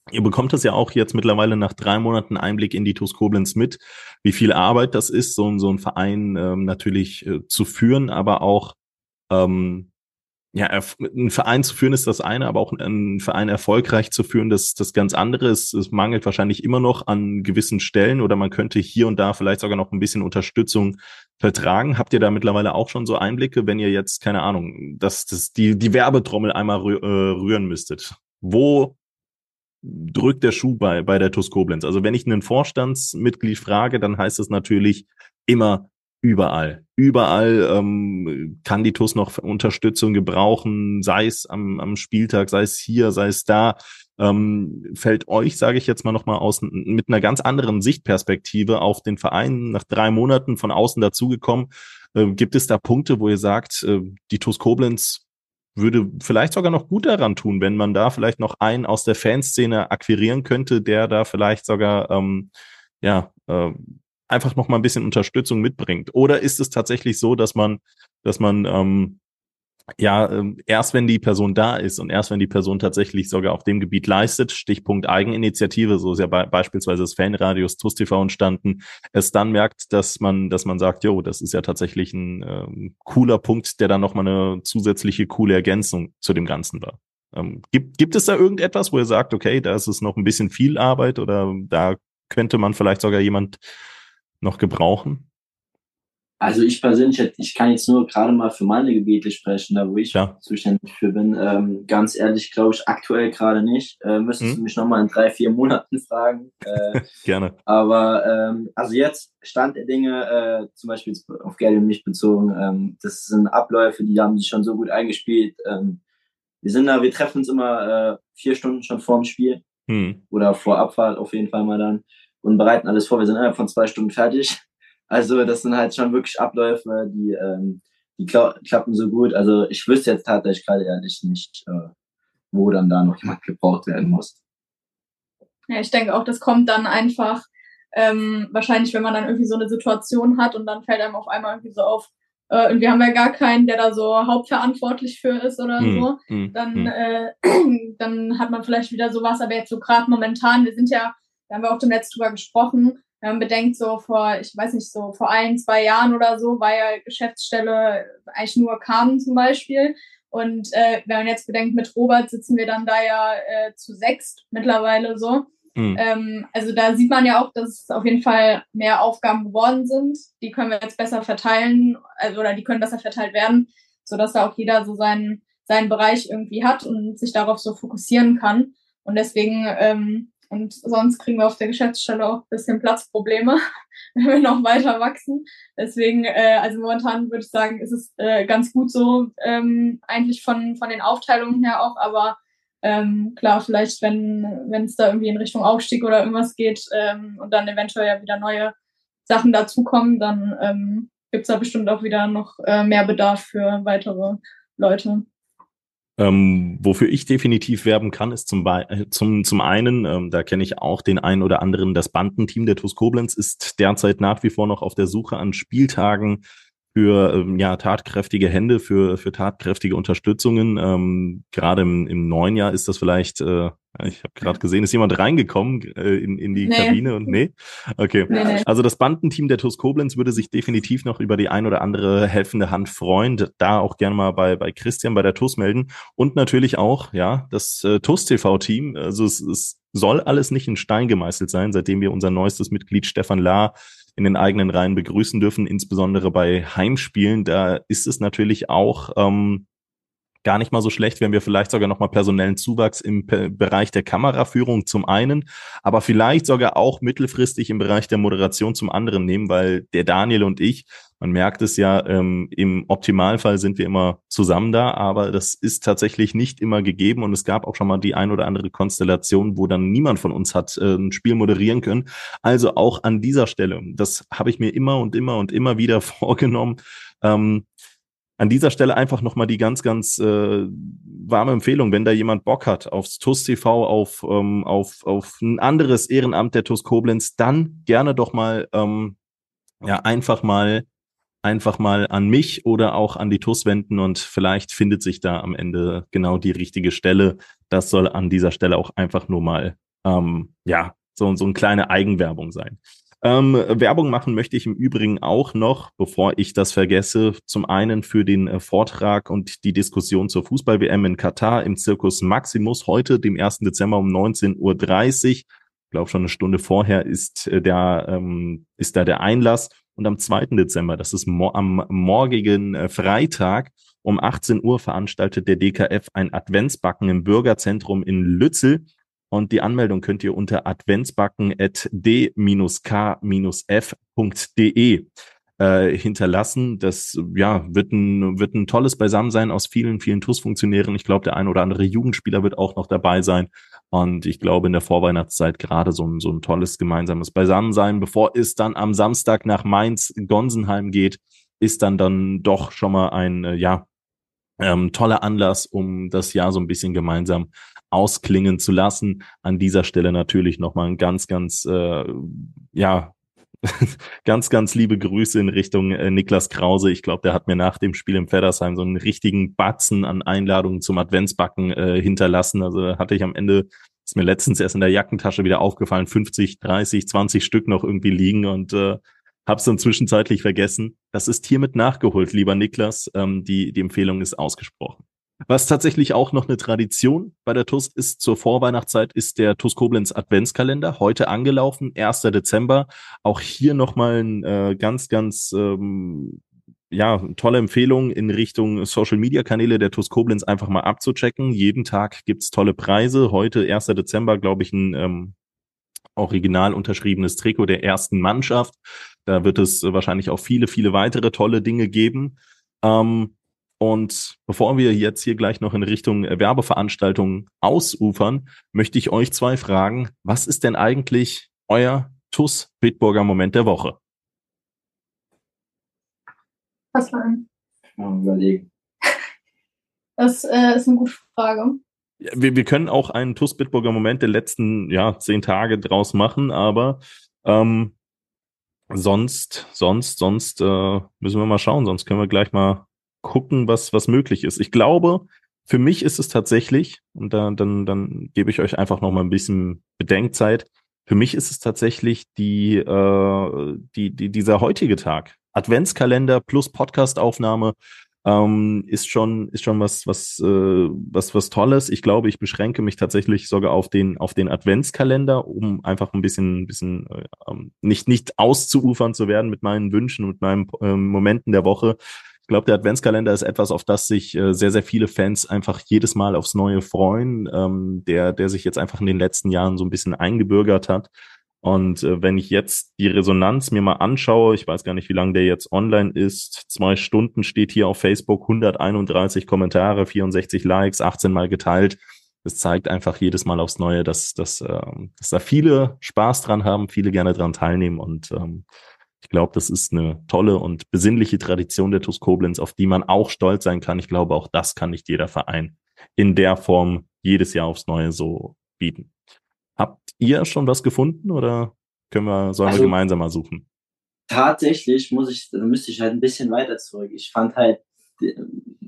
Ihr bekommt das ja auch jetzt mittlerweile nach drei Monaten Einblick in die TuS Koblenz mit, wie viel Arbeit das ist, so, so ein Verein ähm, natürlich äh, zu führen, aber auch ähm, ja, einen Verein zu führen ist das eine, aber auch einen Verein erfolgreich zu führen, das das ganz andere. Es, es mangelt wahrscheinlich immer noch an gewissen Stellen oder man könnte hier und da vielleicht sogar noch ein bisschen Unterstützung vertragen. Habt ihr da mittlerweile auch schon so Einblicke, wenn ihr jetzt, keine Ahnung, dass das die, die Werbetrommel einmal rü äh, rühren müsstet? Wo drückt der Schuh bei, bei der TUS Koblenz? Also wenn ich einen Vorstandsmitglied frage, dann heißt es natürlich immer überall. Überall ähm, kann die TUS noch Unterstützung gebrauchen, sei es am, am Spieltag, sei es hier, sei es da. Ähm, fällt euch, sage ich jetzt mal nochmal aus, mit einer ganz anderen Sichtperspektive auf den Verein nach drei Monaten von außen dazugekommen. Äh, gibt es da Punkte, wo ihr sagt, äh, die TUS Koblenz würde vielleicht sogar noch gut daran tun, wenn man da vielleicht noch einen aus der Fanszene akquirieren könnte, der da vielleicht sogar ähm, ja äh, einfach noch mal ein bisschen Unterstützung mitbringt? Oder ist es tatsächlich so, dass man, dass man ähm, ja, ähm, erst wenn die Person da ist und erst wenn die Person tatsächlich sogar auf dem Gebiet leistet, Stichpunkt Eigeninitiative, so ist ja be beispielsweise das Fanradios TUS TV entstanden, es dann merkt, dass man, dass man sagt, jo, das ist ja tatsächlich ein ähm, cooler Punkt, der dann nochmal eine zusätzliche coole Ergänzung zu dem Ganzen war. Ähm, gibt, gibt es da irgendetwas, wo ihr sagt, okay, da ist es noch ein bisschen viel Arbeit oder da könnte man vielleicht sogar jemand noch gebrauchen? Also ich persönlich, ich kann jetzt nur gerade mal für meine Gebiete sprechen, da wo ich ja. zuständig für bin. Ähm, ganz ehrlich, glaube ich, aktuell gerade nicht. Äh, müsstest hm. du mich nochmal in drei, vier Monaten fragen. Äh, *laughs* Gerne. Aber ähm, also jetzt Stand der Dinge, äh, zum Beispiel auf Geld und mich bezogen, ähm, das sind Abläufe, die haben sich schon so gut eingespielt. Ähm, wir sind da, wir treffen uns immer äh, vier Stunden schon vorm Spiel hm. oder vor Abfahrt auf jeden Fall mal dann und bereiten alles vor. Wir sind innerhalb von zwei Stunden fertig. Also das sind halt schon wirklich Abläufe, die, ähm, die kla klappen so gut. Also ich wüsste jetzt tatsächlich gerade ehrlich nicht, äh, wo dann da noch jemand gebraucht werden muss. Ja, ich denke auch, das kommt dann einfach ähm, wahrscheinlich, wenn man dann irgendwie so eine Situation hat und dann fällt einem auf einmal irgendwie so auf, äh, und wir haben ja gar keinen, der da so hauptverantwortlich für ist oder mm, so, mm, dann, mm. Äh, *clears throat* dann hat man vielleicht wieder sowas, aber jetzt so gerade momentan, wir sind ja, da haben wir auch dem Letzten drüber gesprochen, wenn man bedenkt, so vor, ich weiß nicht, so vor ein, zwei Jahren oder so, war ja Geschäftsstelle eigentlich nur Carmen zum Beispiel. Und äh, wenn man jetzt bedenkt, mit Robert sitzen wir dann da ja äh, zu sechst mittlerweile so. Mhm. Ähm, also da sieht man ja auch, dass es auf jeden Fall mehr Aufgaben geworden sind. Die können wir jetzt besser verteilen, also oder die können besser verteilt werden, sodass da auch jeder so seinen, seinen Bereich irgendwie hat und sich darauf so fokussieren kann. Und deswegen ähm, und sonst kriegen wir auf der Geschäftsstelle auch ein bisschen Platzprobleme, *laughs* wenn wir noch weiter wachsen. Deswegen, äh, also momentan würde ich sagen, ist es äh, ganz gut so, ähm, eigentlich von, von den Aufteilungen her auch, aber ähm, klar, vielleicht, wenn wenn es da irgendwie in Richtung Aufstieg oder irgendwas geht ähm, und dann eventuell ja wieder neue Sachen dazukommen, dann ähm, gibt es da bestimmt auch wieder noch äh, mehr Bedarf für weitere Leute. Ähm, wofür ich definitiv werben kann, ist zum, äh, zum, zum einen, ähm, da kenne ich auch den einen oder anderen, das Bandenteam der TuS Koblenz ist derzeit nach wie vor noch auf der Suche an Spieltagen für ähm, ja, tatkräftige Hände, für, für tatkräftige Unterstützungen. Ähm, Gerade im, im neuen Jahr ist das vielleicht, äh, ich habe gerade gesehen, ist jemand reingekommen äh, in, in die nee. Kabine und nee? Okay. Nee, nee. Also das Bandenteam der TuS Koblenz würde sich definitiv noch über die ein oder andere helfende Hand freuen. Da auch gerne mal bei, bei Christian bei der TuS melden. Und natürlich auch, ja, das äh, TuS TV-Team. Also es, es soll alles nicht in Stein gemeißelt sein, seitdem wir unser neuestes Mitglied Stefan Lahr in den eigenen Reihen begrüßen dürfen, insbesondere bei Heimspielen. Da ist es natürlich auch ähm, gar nicht mal so schlecht, wenn wir vielleicht sogar nochmal personellen Zuwachs im Bereich der Kameraführung zum einen, aber vielleicht sogar auch mittelfristig im Bereich der Moderation zum anderen nehmen, weil der Daniel und ich, man merkt es ja, ähm, im Optimalfall sind wir immer zusammen da, aber das ist tatsächlich nicht immer gegeben und es gab auch schon mal die ein oder andere Konstellation, wo dann niemand von uns hat äh, ein Spiel moderieren können. Also auch an dieser Stelle, das habe ich mir immer und immer und immer wieder *laughs* vorgenommen. Ähm, an dieser Stelle einfach nochmal die ganz, ganz äh, warme Empfehlung, wenn da jemand Bock hat aufs TUS TV, auf, ähm, auf, auf ein anderes Ehrenamt der TUS Koblenz, dann gerne doch mal ähm, ja einfach mal einfach mal an mich oder auch an die TUS wenden und vielleicht findet sich da am Ende genau die richtige Stelle. Das soll an dieser Stelle auch einfach nur mal ähm, ja so, so eine kleine Eigenwerbung sein. Ähm, Werbung machen möchte ich im Übrigen auch noch, bevor ich das vergesse, zum einen für den äh, Vortrag und die Diskussion zur Fußball-WM in Katar im Zirkus Maximus heute, dem 1. Dezember um 19.30 Uhr. Ich glaube schon eine Stunde vorher ist äh, der ähm, ist da der Einlass und am 2. Dezember, das ist mo am morgigen äh, Freitag um 18 Uhr veranstaltet der DKF ein Adventsbacken im Bürgerzentrum in Lützel. Und die Anmeldung könnt ihr unter adventsbacken.d-k-f.de äh, hinterlassen. Das ja, wird ein, wird ein tolles Beisammensein aus vielen, vielen TUS-Funktionären. Ich glaube, der ein oder andere Jugendspieler wird auch noch dabei sein. Und ich glaube, in der Vorweihnachtszeit gerade so ein, so ein tolles gemeinsames Beisammensein, bevor es dann am Samstag nach Mainz, Gonsenheim geht, ist dann dann doch schon mal ein, äh, ja, ähm, toller Anlass, um das Jahr so ein bisschen gemeinsam ausklingen zu lassen. An dieser Stelle natürlich nochmal ein ganz, ganz, äh, ja, *laughs* ganz, ganz liebe Grüße in Richtung äh, Niklas Krause. Ich glaube, der hat mir nach dem Spiel im Feddersheim so einen richtigen Batzen an Einladungen zum Adventsbacken äh, hinterlassen. Also hatte ich am Ende, ist mir letztens erst in der Jackentasche wieder aufgefallen, 50, 30, 20 Stück noch irgendwie liegen und äh, hab's dann zwischenzeitlich vergessen. Das ist hiermit nachgeholt, lieber Niklas. Ähm, die, die Empfehlung ist ausgesprochen. Was tatsächlich auch noch eine Tradition bei der TUS ist zur Vorweihnachtszeit, ist der TUS Koblenz Adventskalender. Heute angelaufen, 1. Dezember. Auch hier nochmal ein äh, ganz, ganz ähm, ja, tolle Empfehlung in Richtung Social Media Kanäle der TUS Koblenz einfach mal abzuchecken. Jeden Tag gibt's tolle Preise. Heute, 1. Dezember, glaube ich, ein ähm, original unterschriebenes Trikot der ersten Mannschaft. Da wird es wahrscheinlich auch viele, viele weitere tolle Dinge geben. Ähm, und bevor wir jetzt hier gleich noch in Richtung Werbeveranstaltungen ausufern, möchte ich euch zwei fragen, was ist denn eigentlich euer TUS Bitburger Moment der Woche? Was war? Mal überlegen. *laughs* Das äh, ist eine gute Frage. Wir, wir können auch einen TUS Bitburger Moment der letzten ja, zehn Tage draus machen, aber ähm, sonst, sonst, sonst äh, müssen wir mal schauen, sonst können wir gleich mal gucken, was, was möglich ist. Ich glaube, für mich ist es tatsächlich, und dann, dann, dann gebe ich euch einfach noch mal ein bisschen Bedenkzeit, für mich ist es tatsächlich die, äh, die, die, dieser heutige Tag. Adventskalender plus Podcastaufnahme ähm, ist schon ist schon was was äh, was was Tolles. Ich glaube, ich beschränke mich tatsächlich sogar auf den auf den Adventskalender, um einfach ein bisschen bisschen äh, ähm, nicht nicht auszuufern zu werden mit meinen Wünschen und meinen äh, Momenten der Woche, glaube, der Adventskalender ist etwas, auf das sich äh, sehr, sehr viele Fans einfach jedes Mal aufs Neue freuen, ähm, der, der sich jetzt einfach in den letzten Jahren so ein bisschen eingebürgert hat. Und äh, wenn ich jetzt die Resonanz mir mal anschaue, ich weiß gar nicht, wie lange der jetzt online ist, zwei Stunden steht hier auf Facebook, 131 Kommentare, 64 Likes, 18 Mal geteilt. Das zeigt einfach jedes Mal aufs Neue, dass, dass, äh, dass da viele Spaß dran haben, viele gerne dran teilnehmen und ähm, ich glaube, das ist eine tolle und besinnliche Tradition der TuS Koblenz, auf die man auch stolz sein kann. Ich glaube, auch das kann nicht jeder Verein in der Form jedes Jahr aufs Neue so bieten. Habt ihr schon was gefunden oder können wir, sollen also, wir gemeinsam mal suchen? Tatsächlich muss ich, müsste ich halt ein bisschen weiter zurück. Ich fand halt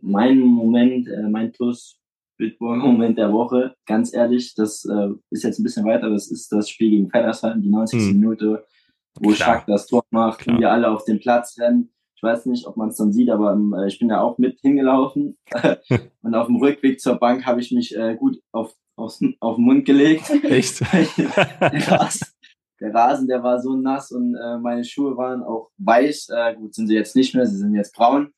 mein Moment, äh, mein TuS Bitburger Moment der Woche, ganz ehrlich, das äh, ist jetzt ein bisschen weiter, das ist das Spiel gegen Feddersheim, die 90. Hm. Minute wo Klar. Schack das Tor macht Klar. und wir alle auf den Platz rennen. Ich weiß nicht, ob man es dann sieht, aber äh, ich bin da auch mit hingelaufen. *laughs* und auf dem Rückweg zur Bank habe ich mich äh, gut auf, aufs, auf den Mund gelegt. Echt? *laughs* der, Rasen, der, Rasen, der war so nass und äh, meine Schuhe waren auch weiß. Äh, gut, sind sie jetzt nicht mehr, sie sind jetzt braun.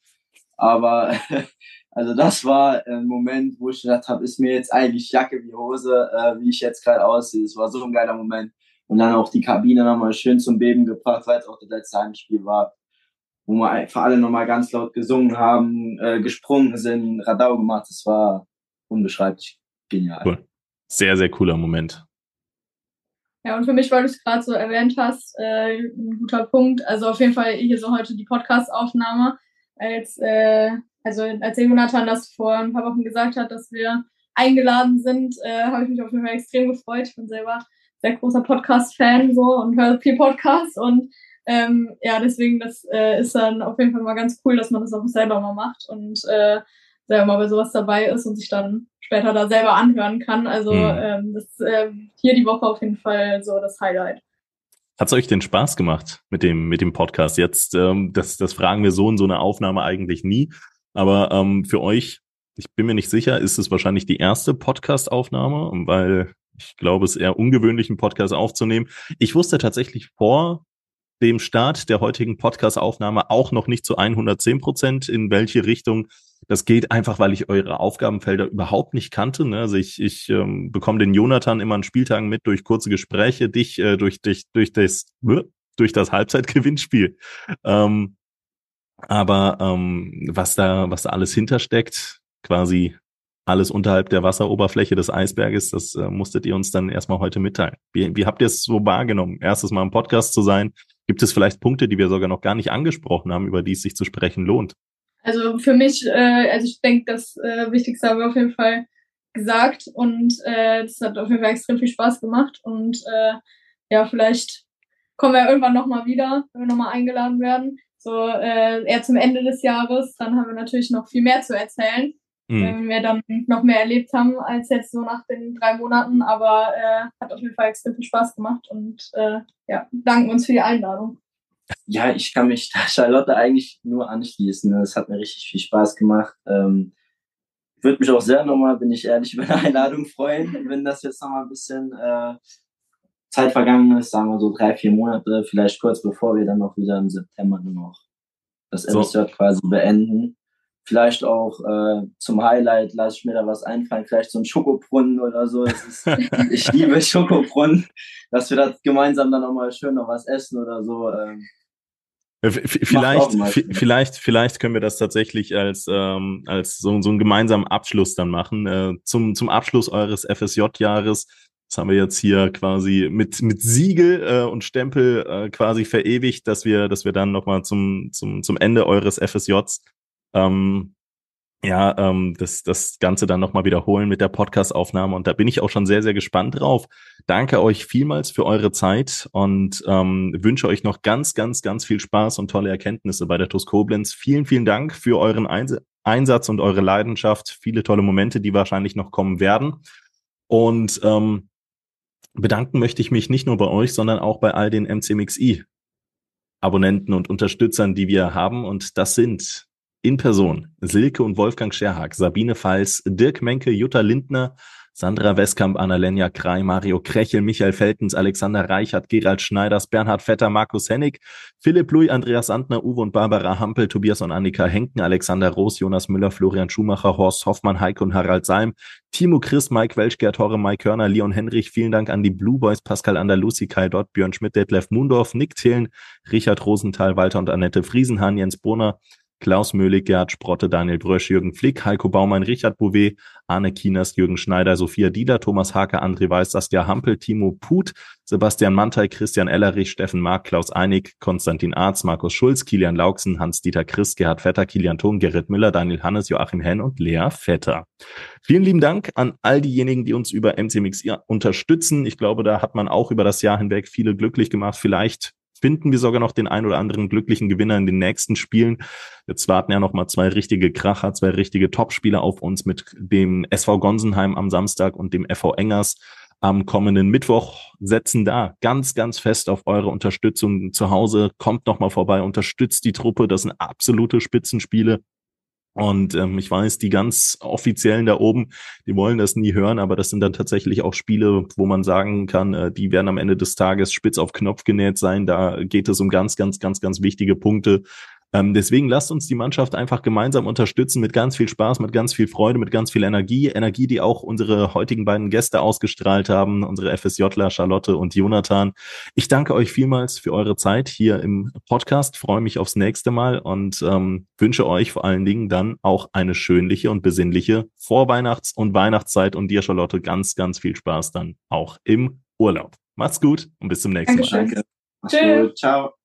Aber *laughs* also das war ein Moment, wo ich gedacht habe, ist mir jetzt eigentlich Jacke wie Hose, äh, wie ich jetzt gerade aussehe. Das war so ein geiler Moment und dann auch die Kabine nochmal schön zum Beben gebracht, weil es auch das letzte Heimspiel war, wo wir einfach alle nochmal ganz laut gesungen haben, äh, gesprungen sind, Radau gemacht. Das war unbeschreiblich genial. Cool. Sehr, sehr cooler Moment. Ja, und für mich, weil du es gerade so erwähnt hast, äh, ein guter Punkt. Also auf jeden Fall hier so heute die Podcast-Aufnahme. Als, äh, also als Jonathan das vor ein paar Wochen gesagt hat, dass wir eingeladen sind, äh, habe ich mich auf jeden Fall extrem gefreut. Ich bin selber sehr großer Podcast-Fan so und höre viel Podcasts und ähm, ja, deswegen, das äh, ist dann auf jeden Fall mal ganz cool, dass man das auch selber mal macht und äh, selber mal bei sowas dabei ist und sich dann später da selber anhören kann. Also mhm. ähm, das ist äh, hier die Woche auf jeden Fall so das Highlight. Hat es euch denn Spaß gemacht mit dem, mit dem Podcast? Jetzt, ähm, das, das fragen wir so in so einer Aufnahme eigentlich nie. Aber ähm, für euch, ich bin mir nicht sicher, ist es wahrscheinlich die erste Podcast-Aufnahme, weil ich glaube, es ist eher ungewöhnlich, einen Podcast aufzunehmen. Ich wusste tatsächlich vor dem Start der heutigen Podcast-Aufnahme auch noch nicht zu 110 Prozent, in welche Richtung das geht, einfach weil ich eure Aufgabenfelder überhaupt nicht kannte. Ne? Also ich, ich ähm, bekomme den Jonathan immer an Spieltagen mit durch kurze Gespräche, dich äh, durch, durch, durch das durch das Halbzeitgewinnspiel. Ähm, aber ähm, was da was da alles hintersteckt, quasi alles unterhalb der Wasseroberfläche des Eisberges, das äh, musstet ihr uns dann erstmal heute mitteilen. Wie, wie habt ihr es so wahrgenommen, erstes Mal im Podcast zu sein? Gibt es vielleicht Punkte, die wir sogar noch gar nicht angesprochen haben, über die es sich zu sprechen lohnt? Also für mich, äh, also ich denke, das äh, Wichtigste haben wir auf jeden Fall gesagt und äh, das hat auf jeden Fall extrem viel Spaß gemacht und äh, ja, vielleicht kommen wir irgendwann nochmal wieder, wenn wir nochmal eingeladen werden. So äh, eher zum Ende des Jahres. Dann haben wir natürlich noch viel mehr zu erzählen, mhm. wenn wir dann noch mehr erlebt haben als jetzt so nach den drei Monaten. Aber äh, hat auf jeden Fall extrem viel Spaß gemacht und äh, ja, danken uns für die Einladung. Ja, ich kann mich *laughs* da Charlotte eigentlich nur anschließen. Es hat mir richtig viel Spaß gemacht. Ähm, würde mich auch sehr nochmal, bin ich ehrlich, *laughs* über eine Einladung freuen, wenn das jetzt nochmal ein bisschen äh, Zeit vergangen ist, sagen wir so drei, vier Monate, vielleicht kurz bevor wir dann noch wieder im September nur noch das so. MSJ quasi beenden. Vielleicht auch äh, zum Highlight lasse ich mir da was einfallen, vielleicht so ein Schokobrunnen oder so. Ist, *laughs* ich liebe Schokobrunnen, dass wir da gemeinsam dann nochmal schön noch was essen oder so. Ähm, Vielleicht, vielleicht, vielleicht können wir das tatsächlich als, ähm, als so, so einen gemeinsamen Abschluss dann machen. Äh, zum, zum Abschluss eures FSJ-Jahres. Das haben wir jetzt hier quasi mit, mit Siegel äh, und Stempel äh, quasi verewigt, dass wir, dass wir dann nochmal zum, zum, zum Ende eures FSJs ähm, ja, ähm, das, das Ganze dann nochmal wiederholen mit der Podcast-Aufnahme. Und da bin ich auch schon sehr, sehr gespannt drauf. Danke euch vielmals für eure Zeit und ähm, wünsche euch noch ganz, ganz, ganz viel Spaß und tolle Erkenntnisse bei der TUS Koblenz. Vielen, vielen Dank für euren Einsatz und eure Leidenschaft. Viele tolle Momente, die wahrscheinlich noch kommen werden. Und ähm, bedanken möchte ich mich nicht nur bei euch, sondern auch bei all den MCMXI Abonnenten und Unterstützern, die wir haben. Und das sind in Person Silke und Wolfgang Scherhag, Sabine Pfalz, Dirk Menke, Jutta Lindner, Sandra Westkamp, Annalena Krei, Mario Krechel, Michael Feltens, Alexander Reichert, Gerald Schneiders, Bernhard Vetter, Markus Hennig, Philipp Lui, Andreas Sandner, Uwe und Barbara Hampel, Tobias und Annika Henken, Alexander Roos, Jonas Müller, Florian Schumacher, Horst Hoffmann, Heike und Harald Salm, Timo Chris, Mike Welschger, Torre, Mike Körner, Leon Henrich, vielen Dank an die Blue Boys, Pascal Andalusi, Kai Dott, Björn Schmidt, Detlef Mundorf, Nick Thelen, Richard Rosenthal, Walter und Annette Friesenhahn, Jens Brunner, Klaus Möhlig, Gerhard Sprotte, Daniel Brösch, Jürgen Flick, Heiko Baumann, Richard Bouvet, Arne Kieners, Jürgen Schneider, Sophia Dieter, Thomas Hake, André Weiß, Saskia Hampel, Timo Put, Sebastian Mantei, Christian Ellerich, Steffen Mark, Klaus Einig, Konstantin Arz, Markus Schulz, Kilian Lauksen, Hans-Dieter Chris, Gerhard Vetter, Kilian Thun, Gerrit Müller, Daniel Hannes, Joachim Henn und Lea Vetter. Vielen lieben Dank an all diejenigen, die uns über MCMX unterstützen. Ich glaube, da hat man auch über das Jahr hinweg viele glücklich gemacht. Vielleicht finden wir sogar noch den ein oder anderen glücklichen Gewinner in den nächsten Spielen. Jetzt warten ja noch mal zwei richtige Kracher, zwei richtige Topspieler auf uns mit dem SV Gonsenheim am Samstag und dem FV Engers am kommenden Mittwoch. Setzen da ganz, ganz fest auf eure Unterstützung zu Hause. Kommt noch mal vorbei, unterstützt die Truppe. Das sind absolute Spitzenspiele. Und ähm, ich weiß, die ganz offiziellen da oben, die wollen das nie hören, aber das sind dann tatsächlich auch Spiele, wo man sagen kann, äh, die werden am Ende des Tages spitz auf Knopf genäht sein. Da geht es um ganz, ganz, ganz, ganz wichtige Punkte. Ähm, deswegen lasst uns die Mannschaft einfach gemeinsam unterstützen mit ganz viel Spaß, mit ganz viel Freude, mit ganz viel Energie. Energie, die auch unsere heutigen beiden Gäste ausgestrahlt haben, unsere FSJler Charlotte und Jonathan. Ich danke euch vielmals für eure Zeit hier im Podcast, freue mich aufs nächste Mal und ähm, wünsche euch vor allen Dingen dann auch eine schönliche und besinnliche Vorweihnachts- und Weihnachtszeit und dir, Charlotte, ganz, ganz viel Spaß dann auch im Urlaub. Macht's gut und bis zum nächsten Dankeschön. Mal. Danke. Gut. Ciao.